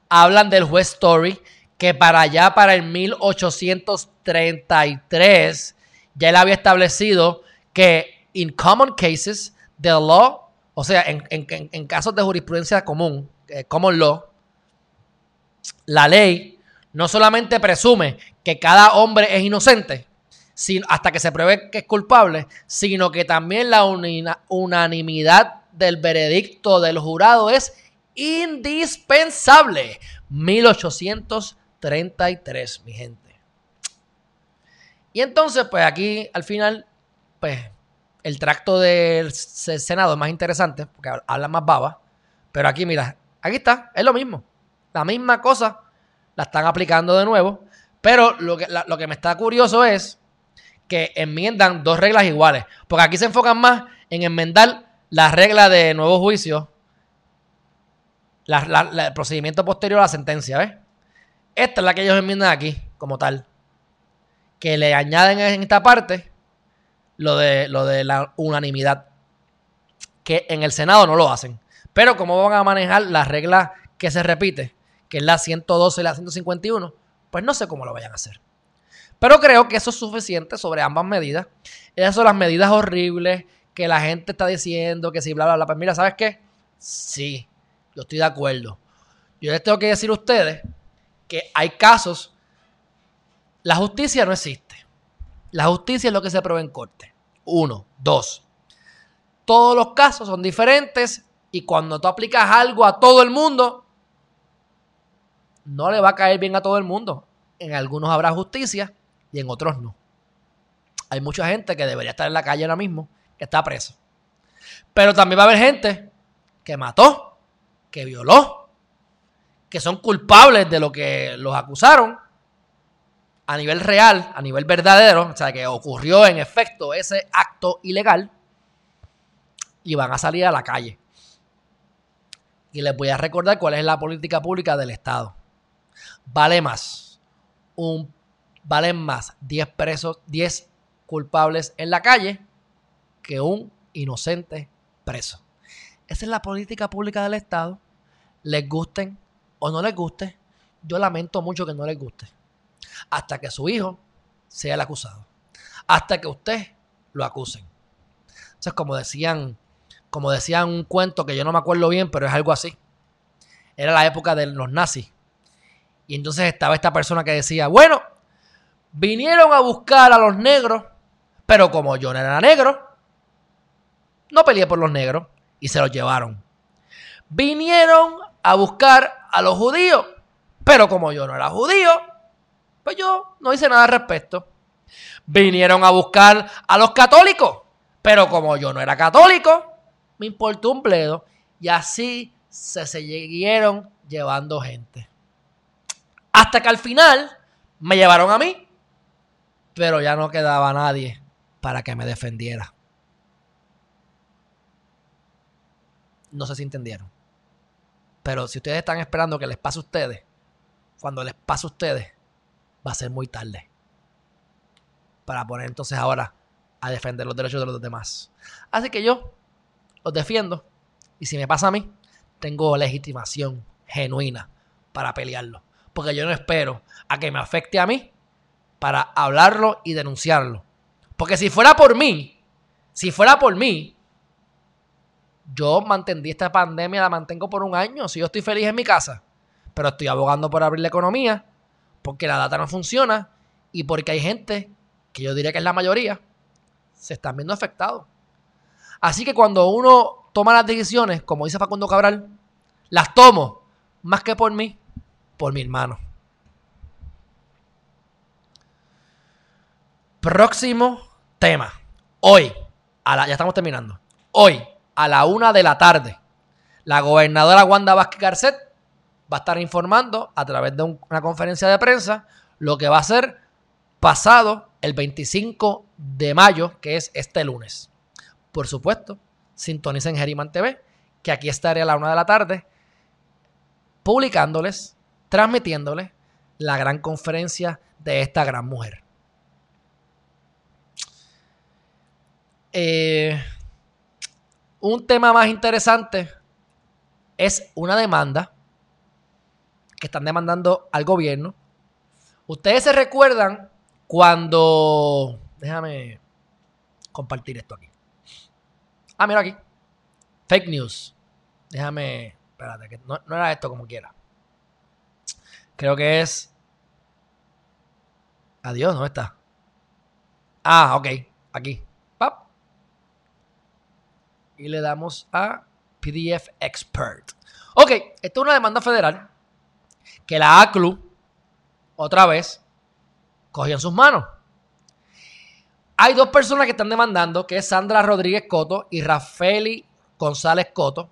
hablan del juez Story, que para allá, para el 1833, ya él había establecido que in common cases, the law, o sea, en, casos de jurisprudencia común, eh, common law, la ley no solamente presume que cada hombre es inocente, hasta que se pruebe que es culpable, sino que también la unanimidad del veredicto del jurado es indispensable. 1833, mi gente. Y entonces, pues aquí al final, pues el tracto del Senado es más interesante, porque habla más baba. Pero aquí, mira, aquí está, es lo mismo. La misma cosa la están aplicando de nuevo. Pero lo que, lo que me está curioso es que enmiendan dos reglas iguales. Porque aquí se enfocan más en enmendar la regla de nuevo juicio, el procedimiento posterior a la sentencia, ¿ves? Esta es la que ellos enmiendan aquí, como tal. Que le añaden en esta parte lo de, lo de la unanimidad. Que en el Senado no lo hacen. Pero como van a manejar la regla que se repite, que es la 112 y la 151, pues no sé cómo lo vayan a hacer. Pero creo que eso es suficiente sobre ambas medidas. Esas son las medidas horribles que la gente está diciendo, que si bla, bla, bla. Pues mira, ¿sabes qué? Sí, yo estoy de acuerdo. Yo les tengo que decir a ustedes que hay casos. La justicia no existe. La justicia es lo que se prueba en corte. Uno. Dos. Todos los casos son diferentes y cuando tú aplicas algo a todo el mundo, no le va a caer bien a todo el mundo. En algunos habrá justicia y en otros no. Hay mucha gente que debería estar en la calle ahora mismo, que está preso. Pero también va a haber gente que mató, que violó, que son culpables de lo que los acusaron a nivel real, a nivel verdadero, o sea, que ocurrió en efecto ese acto ilegal y van a salir a la calle. Y les voy a recordar cuál es la política pública del Estado. Vale más un valen más 10 presos, 10 culpables en la calle que un inocente preso. Esa es la política pública del Estado. Les gusten o no les guste, yo lamento mucho que no les guste. Hasta que su hijo sea el acusado. Hasta que usted lo acusen. Entonces, como decían, como decían un cuento que yo no me acuerdo bien, pero es algo así. Era la época de los nazis. Y entonces estaba esta persona que decía, bueno, Vinieron a buscar a los negros, pero como yo no era negro, no peleé por los negros y se los llevaron. Vinieron a buscar a los judíos, pero como yo no era judío, pues yo no hice nada al respecto. Vinieron a buscar a los católicos, pero como yo no era católico, me importó un bledo. Y así se siguieron llevando gente. Hasta que al final me llevaron a mí pero ya no quedaba nadie para que me defendiera. No sé si entendieron. Pero si ustedes están esperando que les pase a ustedes, cuando les pase a ustedes, va a ser muy tarde. Para poner entonces ahora a defender los derechos de los demás. Así que yo los defiendo. Y si me pasa a mí, tengo legitimación genuina para pelearlo. Porque yo no espero a que me afecte a mí para hablarlo y denunciarlo. Porque si fuera por mí, si fuera por mí, yo mantendí esta pandemia, la mantengo por un año. Si yo estoy feliz en mi casa, pero estoy abogando por abrir la economía, porque la data no funciona y porque hay gente, que yo diría que es la mayoría, se están viendo afectados. Así que cuando uno toma las decisiones, como dice Facundo Cabral, las tomo más que por mí, por mi hermano. Próximo tema. Hoy, ya estamos terminando. Hoy, a la una de la tarde, la gobernadora Wanda Vázquez Garcet va a estar informando a través de una conferencia de prensa lo que va a ser pasado el 25 de mayo, que es este lunes. Por supuesto, sintonicen Geriman TV, que aquí estaré a la una de la tarde publicándoles, transmitiéndoles la gran conferencia de esta gran mujer. Eh, un tema más interesante es una demanda que están demandando al gobierno. Ustedes se recuerdan cuando... Déjame compartir esto aquí. Ah, mira aquí. Fake news. Déjame... Espérate, que no, era esto como quiera. Creo que es... Adiós, ¿dónde está? Ah, ok. Aquí. Y le damos a PDF Expert. Ok, esto es una demanda federal que la ACLU, otra vez, cogió en sus manos. Hay dos personas que están demandando, que es Sandra Rodríguez Coto y Rafaeli González Coto.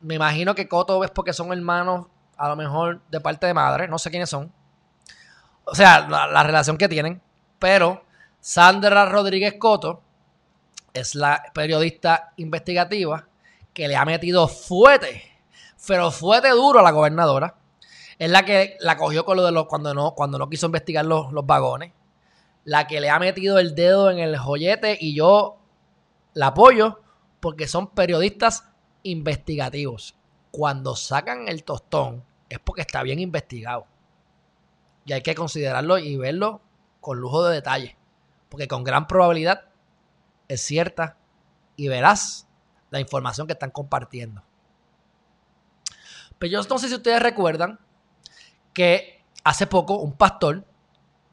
Me imagino que Coto es porque son hermanos, a lo mejor de parte de madre, no sé quiénes son. O sea, la, la relación que tienen. Pero Sandra Rodríguez Coto es la periodista investigativa que le ha metido fuerte, pero fuerte duro a la gobernadora es la que la cogió con lo de los cuando no, cuando no quiso investigar los, los vagones. La que le ha metido el dedo en el joyete y yo la apoyo porque son periodistas investigativos. Cuando sacan el tostón es porque está bien investigado. Y hay que considerarlo y verlo con lujo de detalle. Porque con gran probabilidad es cierta y verás la información que están compartiendo. Pero yo no sé si ustedes recuerdan que hace poco un pastor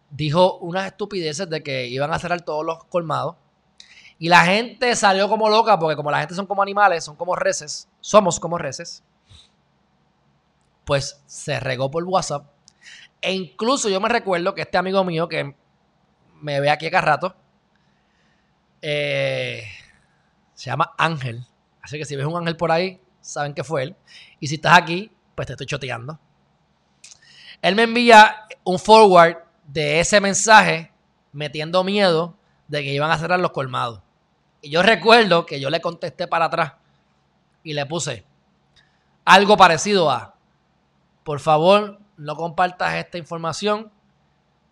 dijo unas estupideces de que iban a cerrar todos los colmados. Y la gente salió como loca, porque como la gente son como animales, son como reces, somos como reces, pues se regó por WhatsApp. E incluso yo me recuerdo que este amigo mío que me ve aquí acá rato, eh, se llama Ángel. Así que si ves un ángel por ahí, saben que fue él. Y si estás aquí, pues te estoy choteando. Él me envía un forward de ese mensaje metiendo miedo de que iban a cerrar los colmados. Y yo recuerdo que yo le contesté para atrás y le puse algo parecido a, por favor, no compartas esta información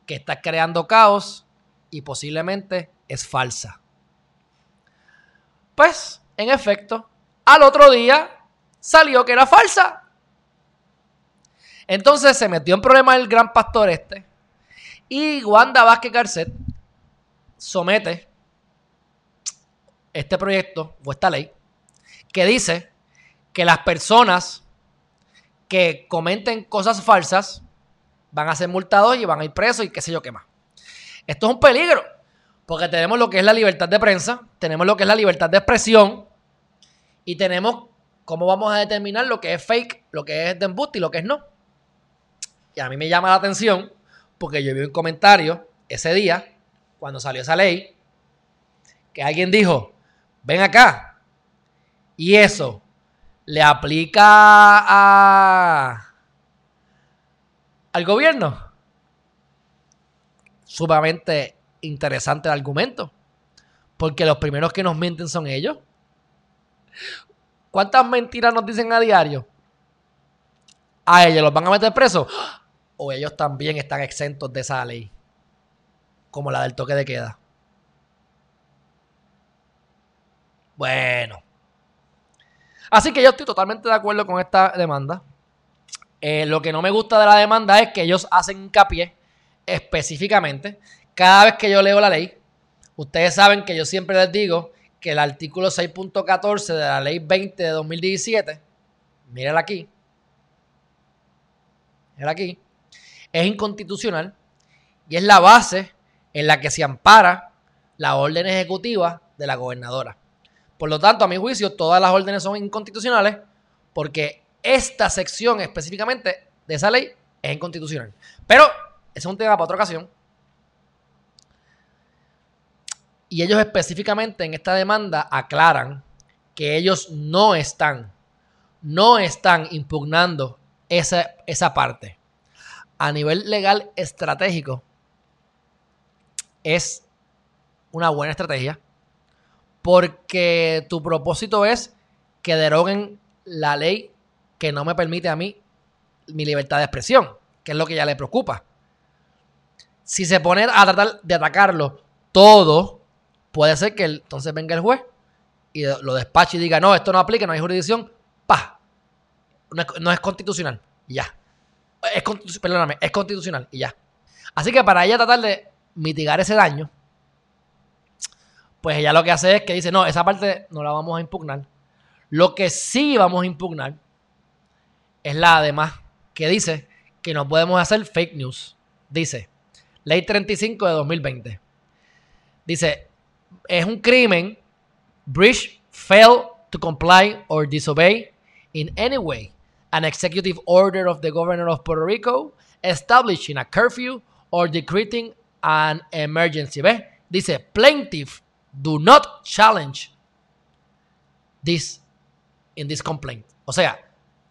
que estás creando caos y posiblemente es falsa. Pues, en efecto, al otro día salió que era falsa. Entonces se metió en problema el gran pastor este. Y Wanda Vázquez Garcet somete este proyecto o esta ley que dice que las personas que comenten cosas falsas van a ser multados y van a ir presos y qué sé yo qué más. Esto es un peligro, porque tenemos lo que es la libertad de prensa, tenemos lo que es la libertad de expresión y tenemos cómo vamos a determinar lo que es fake, lo que es de embuste y lo que es no. Y a mí me llama la atención porque yo vi un comentario ese día, cuando salió esa ley, que alguien dijo, ven acá. Y eso le aplica a, al gobierno. Sumamente interesante el argumento. Porque los primeros que nos mienten son ellos. ¿Cuántas mentiras nos dicen a diario? A ellos los van a meter presos o ellos también están exentos de esa ley, como la del toque de queda. Bueno. Así que yo estoy totalmente de acuerdo con esta demanda. Eh, lo que no me gusta de la demanda es que ellos hacen hincapié específicamente. Cada vez que yo leo la ley, ustedes saben que yo siempre les digo que el artículo 6.14 de la ley 20 de 2017, mírenla aquí, mírenla aquí, es inconstitucional y es la base en la que se ampara la orden ejecutiva de la gobernadora. Por lo tanto, a mi juicio, todas las órdenes son inconstitucionales porque esta sección específicamente de esa ley es inconstitucional. Pero ese es un tema para otra ocasión. Y ellos específicamente en esta demanda aclaran que ellos no están, no están impugnando esa, esa parte. A nivel legal estratégico, es una buena estrategia porque tu propósito es que deroguen la ley que no me permite a mí mi libertad de expresión, que es lo que ya le preocupa. Si se pone a tratar de atacarlo todo, puede ser que entonces venga el juez y lo despache y diga, no, esto no aplica, no hay jurisdicción, pa, no es, constitucional, ya. Es, perdóname, es constitucional, y ya. Así que para ella tratar de mitigar ese daño, pues ella lo que hace es que dice, no, esa parte no la vamos a impugnar. Lo que sí vamos a impugnar es la además que dice que no podemos hacer fake news. Dice, ley 35 de 2020. Dice, es un crimen, breach, fail to comply or disobey in any way an executive order of the governor of Puerto Rico establishing a curfew or decreting an emergency. ¿Ves? Dice, plaintiff do not challenge this in this complaint. O sea,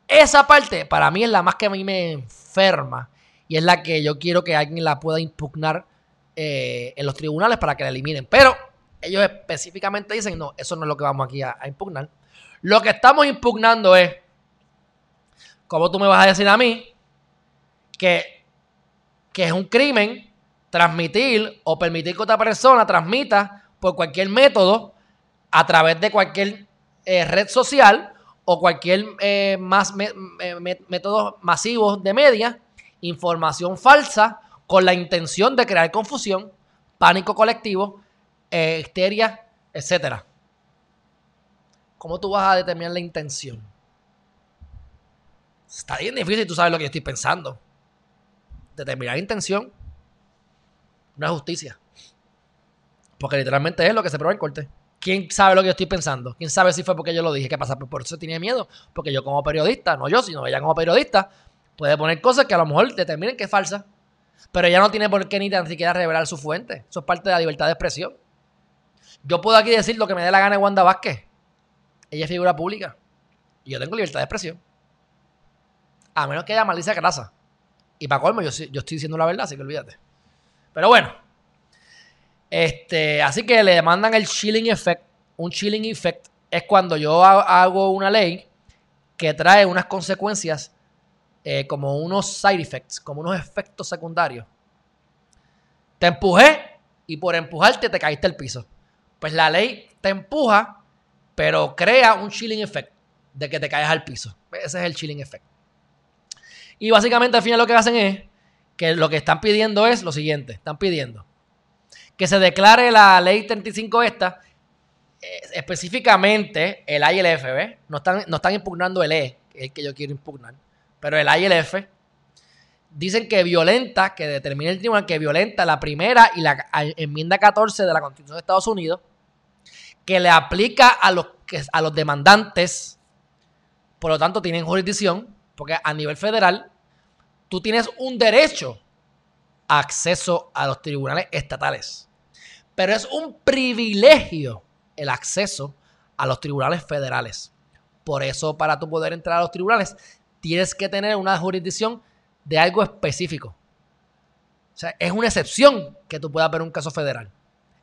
esa parte para mí es la más que a mí me enferma y es la que yo quiero que alguien la pueda impugnar eh, en los tribunales para que la eliminen. Pero ellos específicamente dicen, no, eso no es lo que vamos aquí a, impugnar. Lo que estamos impugnando es, ¿cómo tú me vas a decir a mí que, que es un crimen transmitir o permitir que otra persona transmita por cualquier método a través de cualquier eh, red social o cualquier eh, más método masivo de media, información falsa con la intención de crear confusión, pánico colectivo, eh, histeria, etc. ¿Cómo tú vas a determinar la intención? Está bien difícil, tú sabes lo que yo estoy pensando. Determinar intención no es justicia. Porque literalmente es lo que se prueba en corte. ¿Quién sabe lo que yo estoy pensando? ¿Quién sabe si fue porque yo lo dije? ¿Qué pasa? Pues por eso tiene miedo. Porque yo como periodista, no yo, sino ella como periodista, puede poner cosas que a lo mejor determinen que es falsa. Pero ella no tiene por qué ni tan siquiera revelar su fuente. Eso es parte de la libertad de expresión. Yo puedo aquí decir lo que me dé la gana de Wanda Vázquez. Ella es figura pública. Y yo tengo libertad de expresión. A menos que ella maldice grasa. Y para colmo, yo, yo estoy diciendo la verdad, así que olvídate. Pero bueno, este, así que le demandan el chilling effect. Un chilling effect es cuando yo hago una ley que trae unas consecuencias eh, como unos side effects, como unos efectos secundarios. Te empujé y por empujarte te caíste al piso. Pues la ley te empuja, pero crea un chilling effect de que te caes al piso. Ese es el chilling effect. Y básicamente al final lo que hacen es que lo que están pidiendo es lo siguiente. Están pidiendo que se declare la ley 35 esta, eh, específicamente el ILF, ¿ves? No están, no están impugnando el E, que es el que yo quiero impugnar, pero el ILF dicen que violenta, que determina el tribunal que violenta la primera y la enmienda 14 de la Constitución de Estados Unidos, que le aplica a los, a los demandantes, por lo tanto tienen jurisdicción, porque a nivel federal tú tienes un derecho a acceso a los tribunales estatales. Pero es un privilegio el acceso a los tribunales federales. Por eso, para tu poder entrar a los tribunales, tienes que tener una jurisdicción de algo específico. O sea, es una excepción que tú puedas ver un caso federal.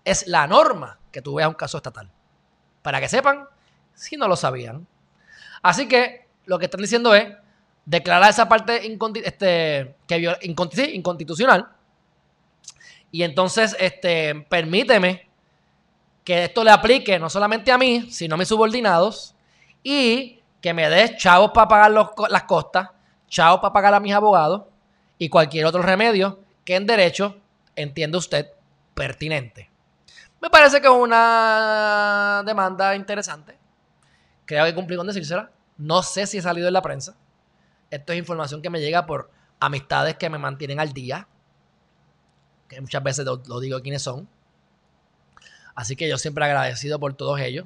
Es la norma que tú veas un caso estatal. Para que sepan, si no lo sabían. Así que lo que están diciendo es declarar esa parte este, que, inconstitucional y entonces, este, permíteme que esto le aplique no solamente a mí, sino a mis subordinados y que me des chavos para pagar las costas, chavos para pagar a mis abogados y cualquier otro remedio que en derecho entiende usted pertinente. Me parece que es una demanda interesante. Creo que cumplí con decírsela. No sé si he salido en la prensa. Esto es información que me llega por amistades que me mantienen al día que muchas veces lo, digo quiénes son. Así que yo siempre agradecido por todos ellos.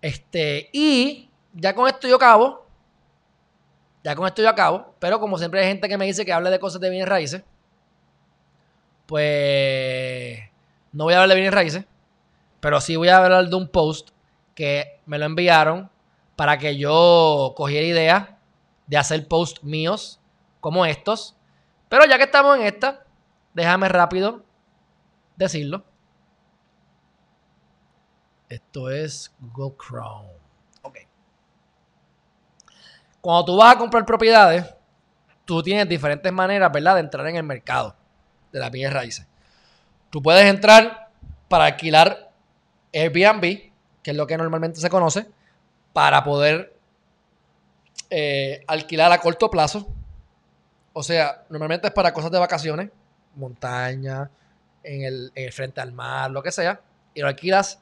Este, y ya con esto yo acabo. Ya con esto yo acabo. Pero como siempre hay gente que me dice que hable de cosas de bienes raíces. Pues no voy a hablar de bienes raíces. Pero sí voy a hablar de un post que me lo enviaron para que yo cogiera idea de hacer posts míos como estos. Pero ya que estamos en esta, déjame rápido decirlo. Esto es Google Chrome. Ok. Cuando tú vas a comprar propiedades, tú tienes diferentes maneras, ¿verdad?, de entrar en el mercado de las bienes raíces. Tú puedes entrar para alquilar Airbnb, que es lo que normalmente se conoce, para poder eh, alquilar a corto plazo. O sea, normalmente es para cosas de vacaciones, montaña, en el, en el frente al mar, lo que sea, y lo alquilas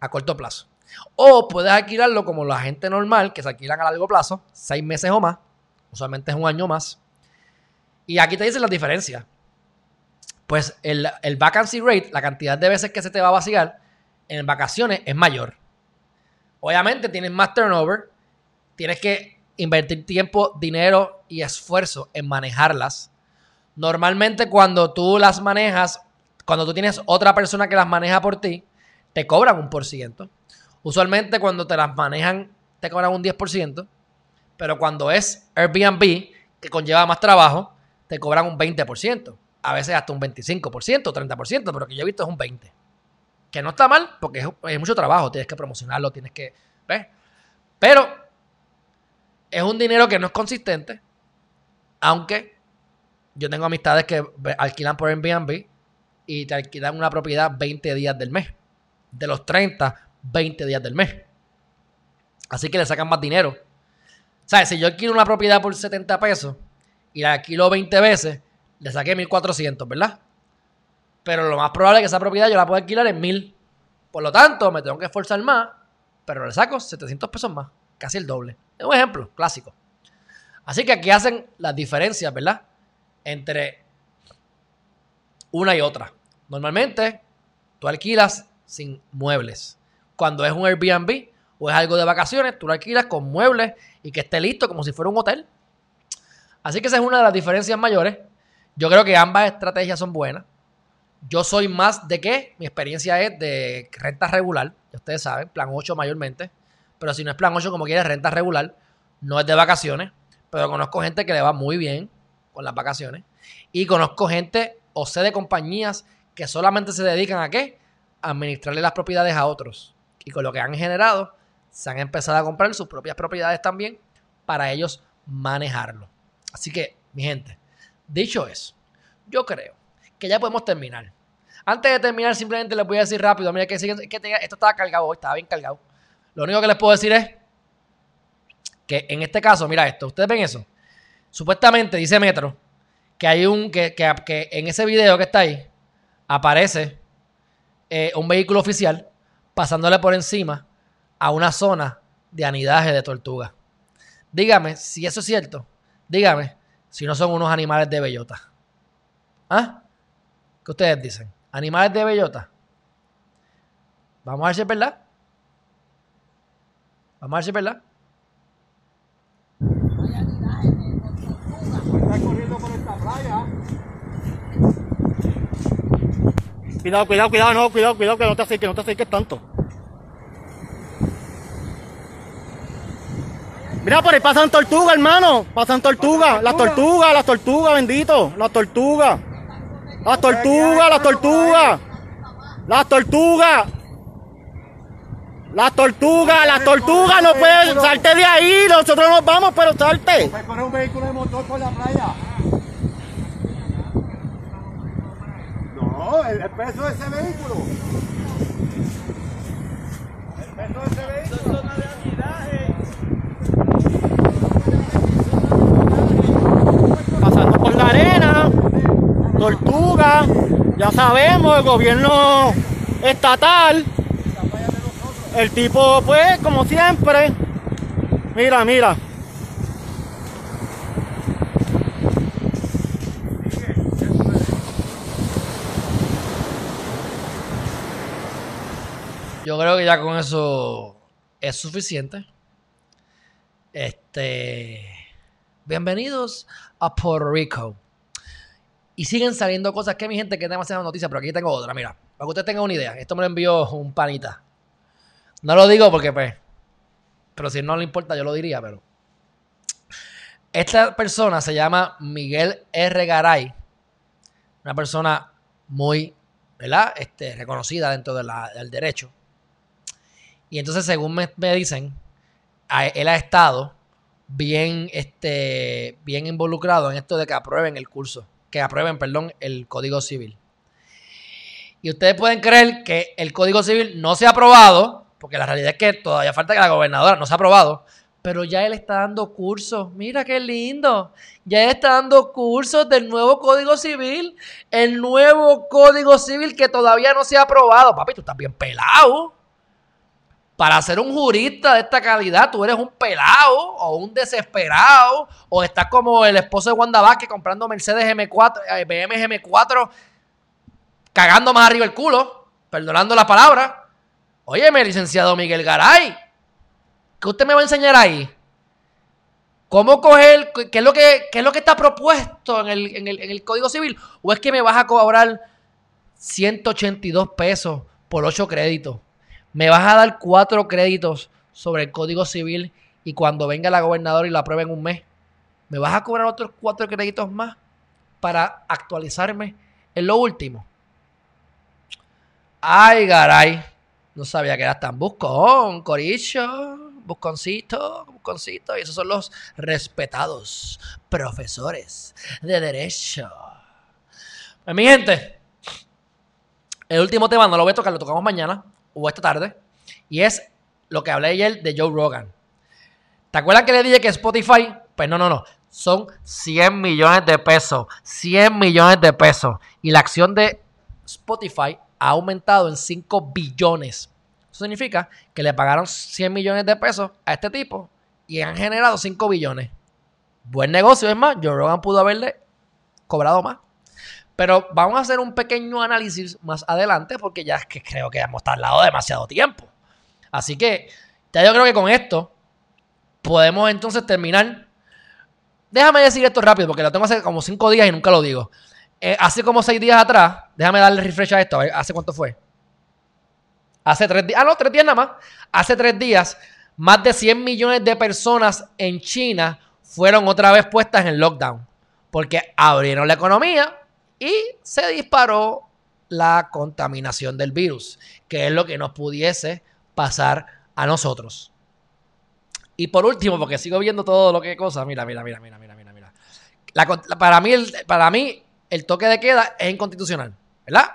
a corto plazo. O puedes alquilarlo como la gente normal, que se alquilan a largo plazo, seis meses o más. Usualmente es un año más. Y aquí te dicen las diferencias. Pues el, el vacancy rate, la cantidad de veces que se te va a vaciar en vacaciones es mayor. Obviamente tienes más turnover, tienes que invertir tiempo, dinero y esfuerzo en manejarlas. Normalmente cuando tú las manejas, cuando tú tienes otra persona que las maneja por ti, te cobran un por ciento. Usualmente cuando te las manejan te cobran un 10%, pero cuando es Airbnb, que conlleva más trabajo, te cobran un 20%, a veces hasta un 25%, 30%, pero que yo he visto es un 20%. Que no está mal, porque es, mucho trabajo, tienes que promocionarlo, tienes que... ¿ves? Pero es un dinero que no es consistente, aunque yo tengo amistades que alquilan por Airbnb y te alquilan una propiedad 20 días del mes de los 30, 20 días del mes. Así que le sacan más dinero. ¿Sabes? Si yo alquilo una propiedad por 70 pesos y la alquilo 20 veces, le saqué 1400, ¿verdad? Pero lo más probable es que esa propiedad yo la pueda alquilar en 1000. Por lo tanto, me tengo que esforzar más, pero le saco 700 pesos más, casi el doble. Es un ejemplo clásico. Así que aquí hacen las diferencias, ¿verdad? Entre una y otra. Normalmente, tú alquilas sin muebles. Cuando es un Airbnb o es algo de vacaciones, tú lo alquilas con muebles y que esté listo como si fuera un hotel. Así que esa es una de las diferencias mayores. Yo creo que ambas estrategias son buenas. Yo soy más de qué? Mi experiencia es de renta regular. Ya ustedes saben, plan 8 mayormente. Pero si no es plan 8, como quieres, renta regular. No es de vacaciones. Pero conozco gente que le va muy bien con las vacaciones. Y conozco gente o sé de compañías que solamente se dedican a qué? administrarle las propiedades a otros. Y con lo que han generado, se han empezado a comprar sus propias propiedades también para ellos manejarlo. Así que, mi gente, dicho eso, yo creo que ya podemos terminar. Antes de terminar, simplemente les voy a decir rápido, mira que, que esto estaba cargado hoy, estaba bien cargado. Lo único que les puedo decir es que en este caso, mira esto, ustedes ven eso. Supuestamente dice Metro que hay un que, que en ese video que está ahí aparece eh, un vehículo oficial pasándole por encima a una zona de anidaje de tortuga. Dígame si eso es cierto. Dígame si no son unos animales de bellota. ¿Ah? ¿Qué ustedes dicen? ¿Animales de bellota? Vamos a ver si es verdad. Vamos a ver si es verdad. Cuidado, cuidado, cuidado, no, cuidado, cuidado, que no te acerques, no te acerques tanto. Mira, por ahí pasan tortugas, hermano. Pasan tortugas. Las tortugas, las tortugas, bendito. Las tortugas. Las tortugas, las tortugas. Las tortugas. Las tortugas, las tortugas no pueden salte de ahí. Nosotros nos vamos, pero salte. un vehículo de motor por la playa. el, peso de ese vehículo. El peso de ese vehículo. Pasando por la arena, tortuga, ya sabemos, el gobierno estatal, el tipo pues como siempre, mira, mira, Yo creo que ya con eso es suficiente. Este. Bienvenidos a Puerto Rico. Y siguen saliendo cosas que mi gente que demasiadas noticias, pero aquí tengo otra, mira. Para que ustedes tengan una idea. Esto me lo envió un panita. No lo digo porque, pues. Pero si no le importa, yo lo diría, pero. Esta persona se llama Miguel R. Garay. Una persona muy, ¿verdad? Este, reconocida dentro del derecho. Y entonces, según me, me dicen, él ha estado bien, este, bien involucrado en esto de que aprueben el curso, que aprueben, perdón, el Código Civil. Y ustedes pueden creer que el Código Civil no se ha aprobado, porque la realidad es que todavía falta que la gobernadora no se ha aprobado, pero ya él está dando cursos. Mira qué lindo. Ya él está dando cursos del nuevo Código Civil. El nuevo Código Civil que todavía no se ha aprobado. Papi, tú estás bien pelado para ser un jurista de esta calidad, tú eres un pelado o un desesperado o estás como el esposo de Wanda Vázquez comprando Mercedes M4, BM M4, cagando más arriba el culo, perdonando la palabra. Óyeme, licenciado Miguel Garay, ¿qué usted me va a enseñar ahí? ¿Cómo coger, qué es lo que, es lo que está propuesto en el, en, el, en el Código Civil? ¿O es que me vas a cobrar 182 pesos por 8 créditos? Me vas a dar cuatro créditos sobre el Código Civil y cuando venga la gobernadora y la apruebe en un mes, me vas a cobrar otros cuatro créditos más para actualizarme en lo último. Ay, garay. No sabía que eras tan buscón, coricho, busconcito, busconcito. Y esos son los respetados profesores de derecho. Pues, mi gente, el último tema no lo voy a tocar, lo tocamos mañana o esta tarde, y es lo que hablé ayer de Joe Rogan. ¿Te acuerdas que le dije que Spotify? Pues no, no, no. Son 100 millones de pesos. 100 millones de pesos. Y la acción de Spotify ha aumentado en 5 billones. Eso significa que le pagaron 100 millones de pesos a este tipo y han generado 5 billones. Buen negocio, es más, Joe Rogan pudo haberle cobrado más. Pero vamos a hacer un pequeño análisis más adelante porque ya es que creo que hemos tardado demasiado tiempo. Así que ya yo creo que con esto podemos entonces terminar. Déjame decir esto rápido porque lo tengo hace como cinco días y nunca lo digo. Eh, hace como seis días atrás, déjame darle refresh a esto, ¿hace cuánto fue? Hace tres días, ah, no, tres días nada más. Hace tres días, más de 100 millones de personas en China fueron otra vez puestas en lockdown. Porque abrieron la economía, y se disparó la contaminación del virus, que es lo que nos pudiese pasar a nosotros. Y por último, porque sigo viendo todo lo que cosa, mira, mira, mira, mira, mira, mira, mira. para, mí, el, para mí, el toque de queda es inconstitucional, ¿verdad?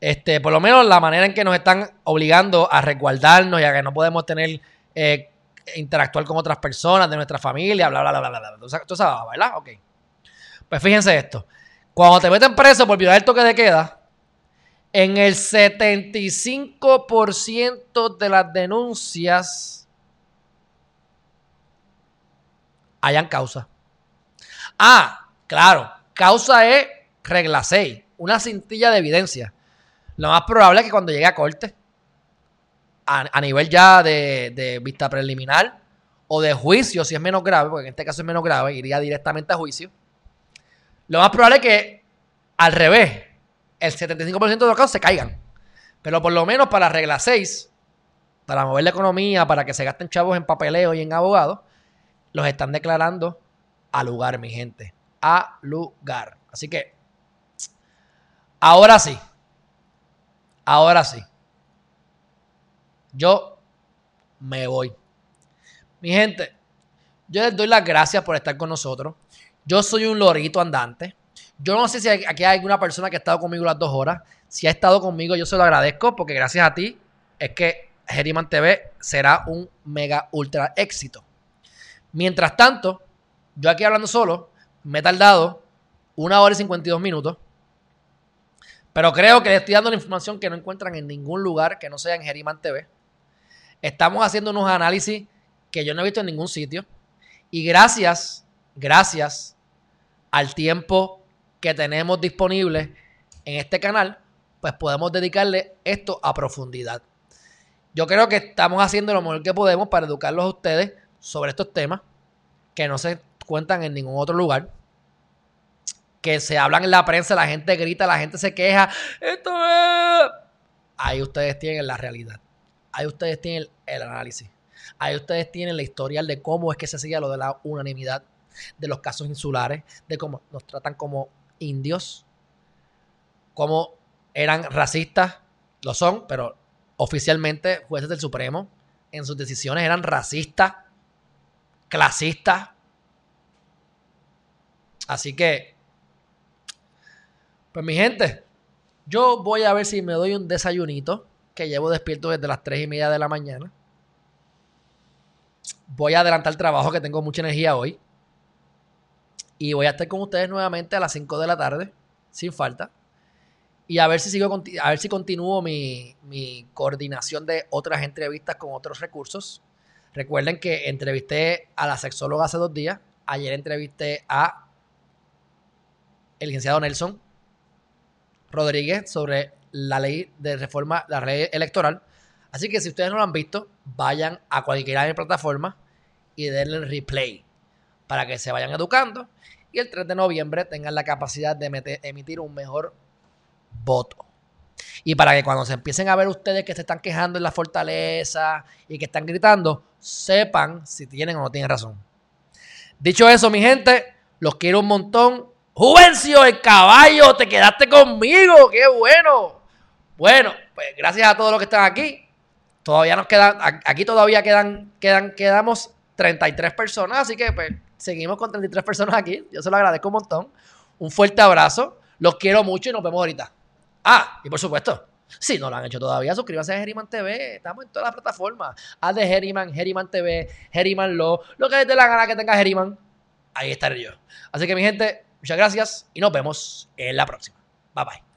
Este, por lo menos la manera en que nos están obligando a resguardarnos y a que no podemos tener eh, interactuar con otras personas de nuestra familia, bla, bla, bla, bla, bla. Tú sabes, ¿verdad? Ok. Pues fíjense esto. Cuando te meten preso por violar el toque de queda, en el 75% de las denuncias hayan causa. Ah, claro, causa es regla 6, una cintilla de evidencia. Lo más probable es que cuando llegue a corte, a, nivel ya de, de, vista preliminar o de juicio, si es menos grave, porque en este caso es menos grave, iría directamente a juicio lo más probable es que al revés, el 75% de los casos se caigan. Pero por lo menos para la regla 6, para mover la economía, para que se gasten chavos en papeleo y en abogados, los están declarando a lugar, mi gente. A lugar. Así que, ahora sí. Ahora sí. Yo me voy. Mi gente, yo les doy las gracias por estar con nosotros. Yo soy un lorito andante. Yo no sé si aquí hay alguna persona que ha estado conmigo las dos horas. Si ha estado conmigo, yo se lo agradezco porque gracias a ti es que Geriman TV será un mega ultra éxito. Mientras tanto, yo aquí hablando solo, me he tardado una hora y 52 minutos. Pero creo que les estoy dando la información que no encuentran en ningún lugar que no sea en Geriman TV. Estamos haciendo unos análisis que yo no he visto en ningún sitio. Y gracias, gracias al tiempo que tenemos disponible en este canal, pues podemos dedicarle esto a profundidad. yo creo que estamos haciendo lo mejor que podemos para educarlos a ustedes sobre estos temas que no se cuentan en ningún otro lugar. Que se hablan en la prensa, la gente grita, la gente se queja. Esto es. Ahí ustedes tienen la realidad. Ahí ustedes tienen el análisis. Ahí ustedes tienen la historial de cómo es que se sigue lo de la unanimidad, de los casos insulares, de cómo nos tratan como indios, cómo eran racistas, lo son, pero oficialmente jueces del Supremo en sus decisiones eran racistas, clasistas. Así que, pues mi gente, yo voy a ver si me doy un desayunito que llevo despierto desde las 3 y media de la mañana. Voy a adelantar el trabajo que tengo mucha energía hoy. Y voy a estar con ustedes nuevamente a las 5 de la tarde, sin falta. Y a ver si sigo a ver si continúo mi, coordinación de otras entrevistas con otros recursos. Recuerden que entrevisté a la sexóloga hace dos días. Ayer entrevisté a el licenciado Nelson Rodríguez sobre la ley de reforma, la ley electoral. Así que si ustedes no lo han visto, vayan a cualquiera de mis plataformas y denle replay para que se vayan educando y el 3 de noviembre tengan la capacidad de emitir un mejor voto. Y para que cuando se empiecen a ver ustedes que se están quejando en la fortaleza y que están gritando, sepan si tienen o no tienen razón. Dicho eso, mi gente, los quiero un montón. Juvencio, el caballo, te quedaste conmigo, qué bueno. Bueno, pues gracias a todos los que están aquí. Todavía nos quedan, aquí todavía quedan, quedan, quedamos 33 personas, así que pues seguimos con 33 personas aquí. Yo se lo agradezco un montón. Un fuerte abrazo. Los quiero mucho y nos vemos ahorita. Ah, y por supuesto, si no lo han hecho todavía, suscríbanse a Geriman TV. Estamos en todas las plataformas. Haz de Geriman, Geriman TV, Geriman Lo. Lo que dé la gana que tenga Geriman, ahí estaré yo. Así que mi gente, muchas gracias y nos vemos en la próxima. Bye bye.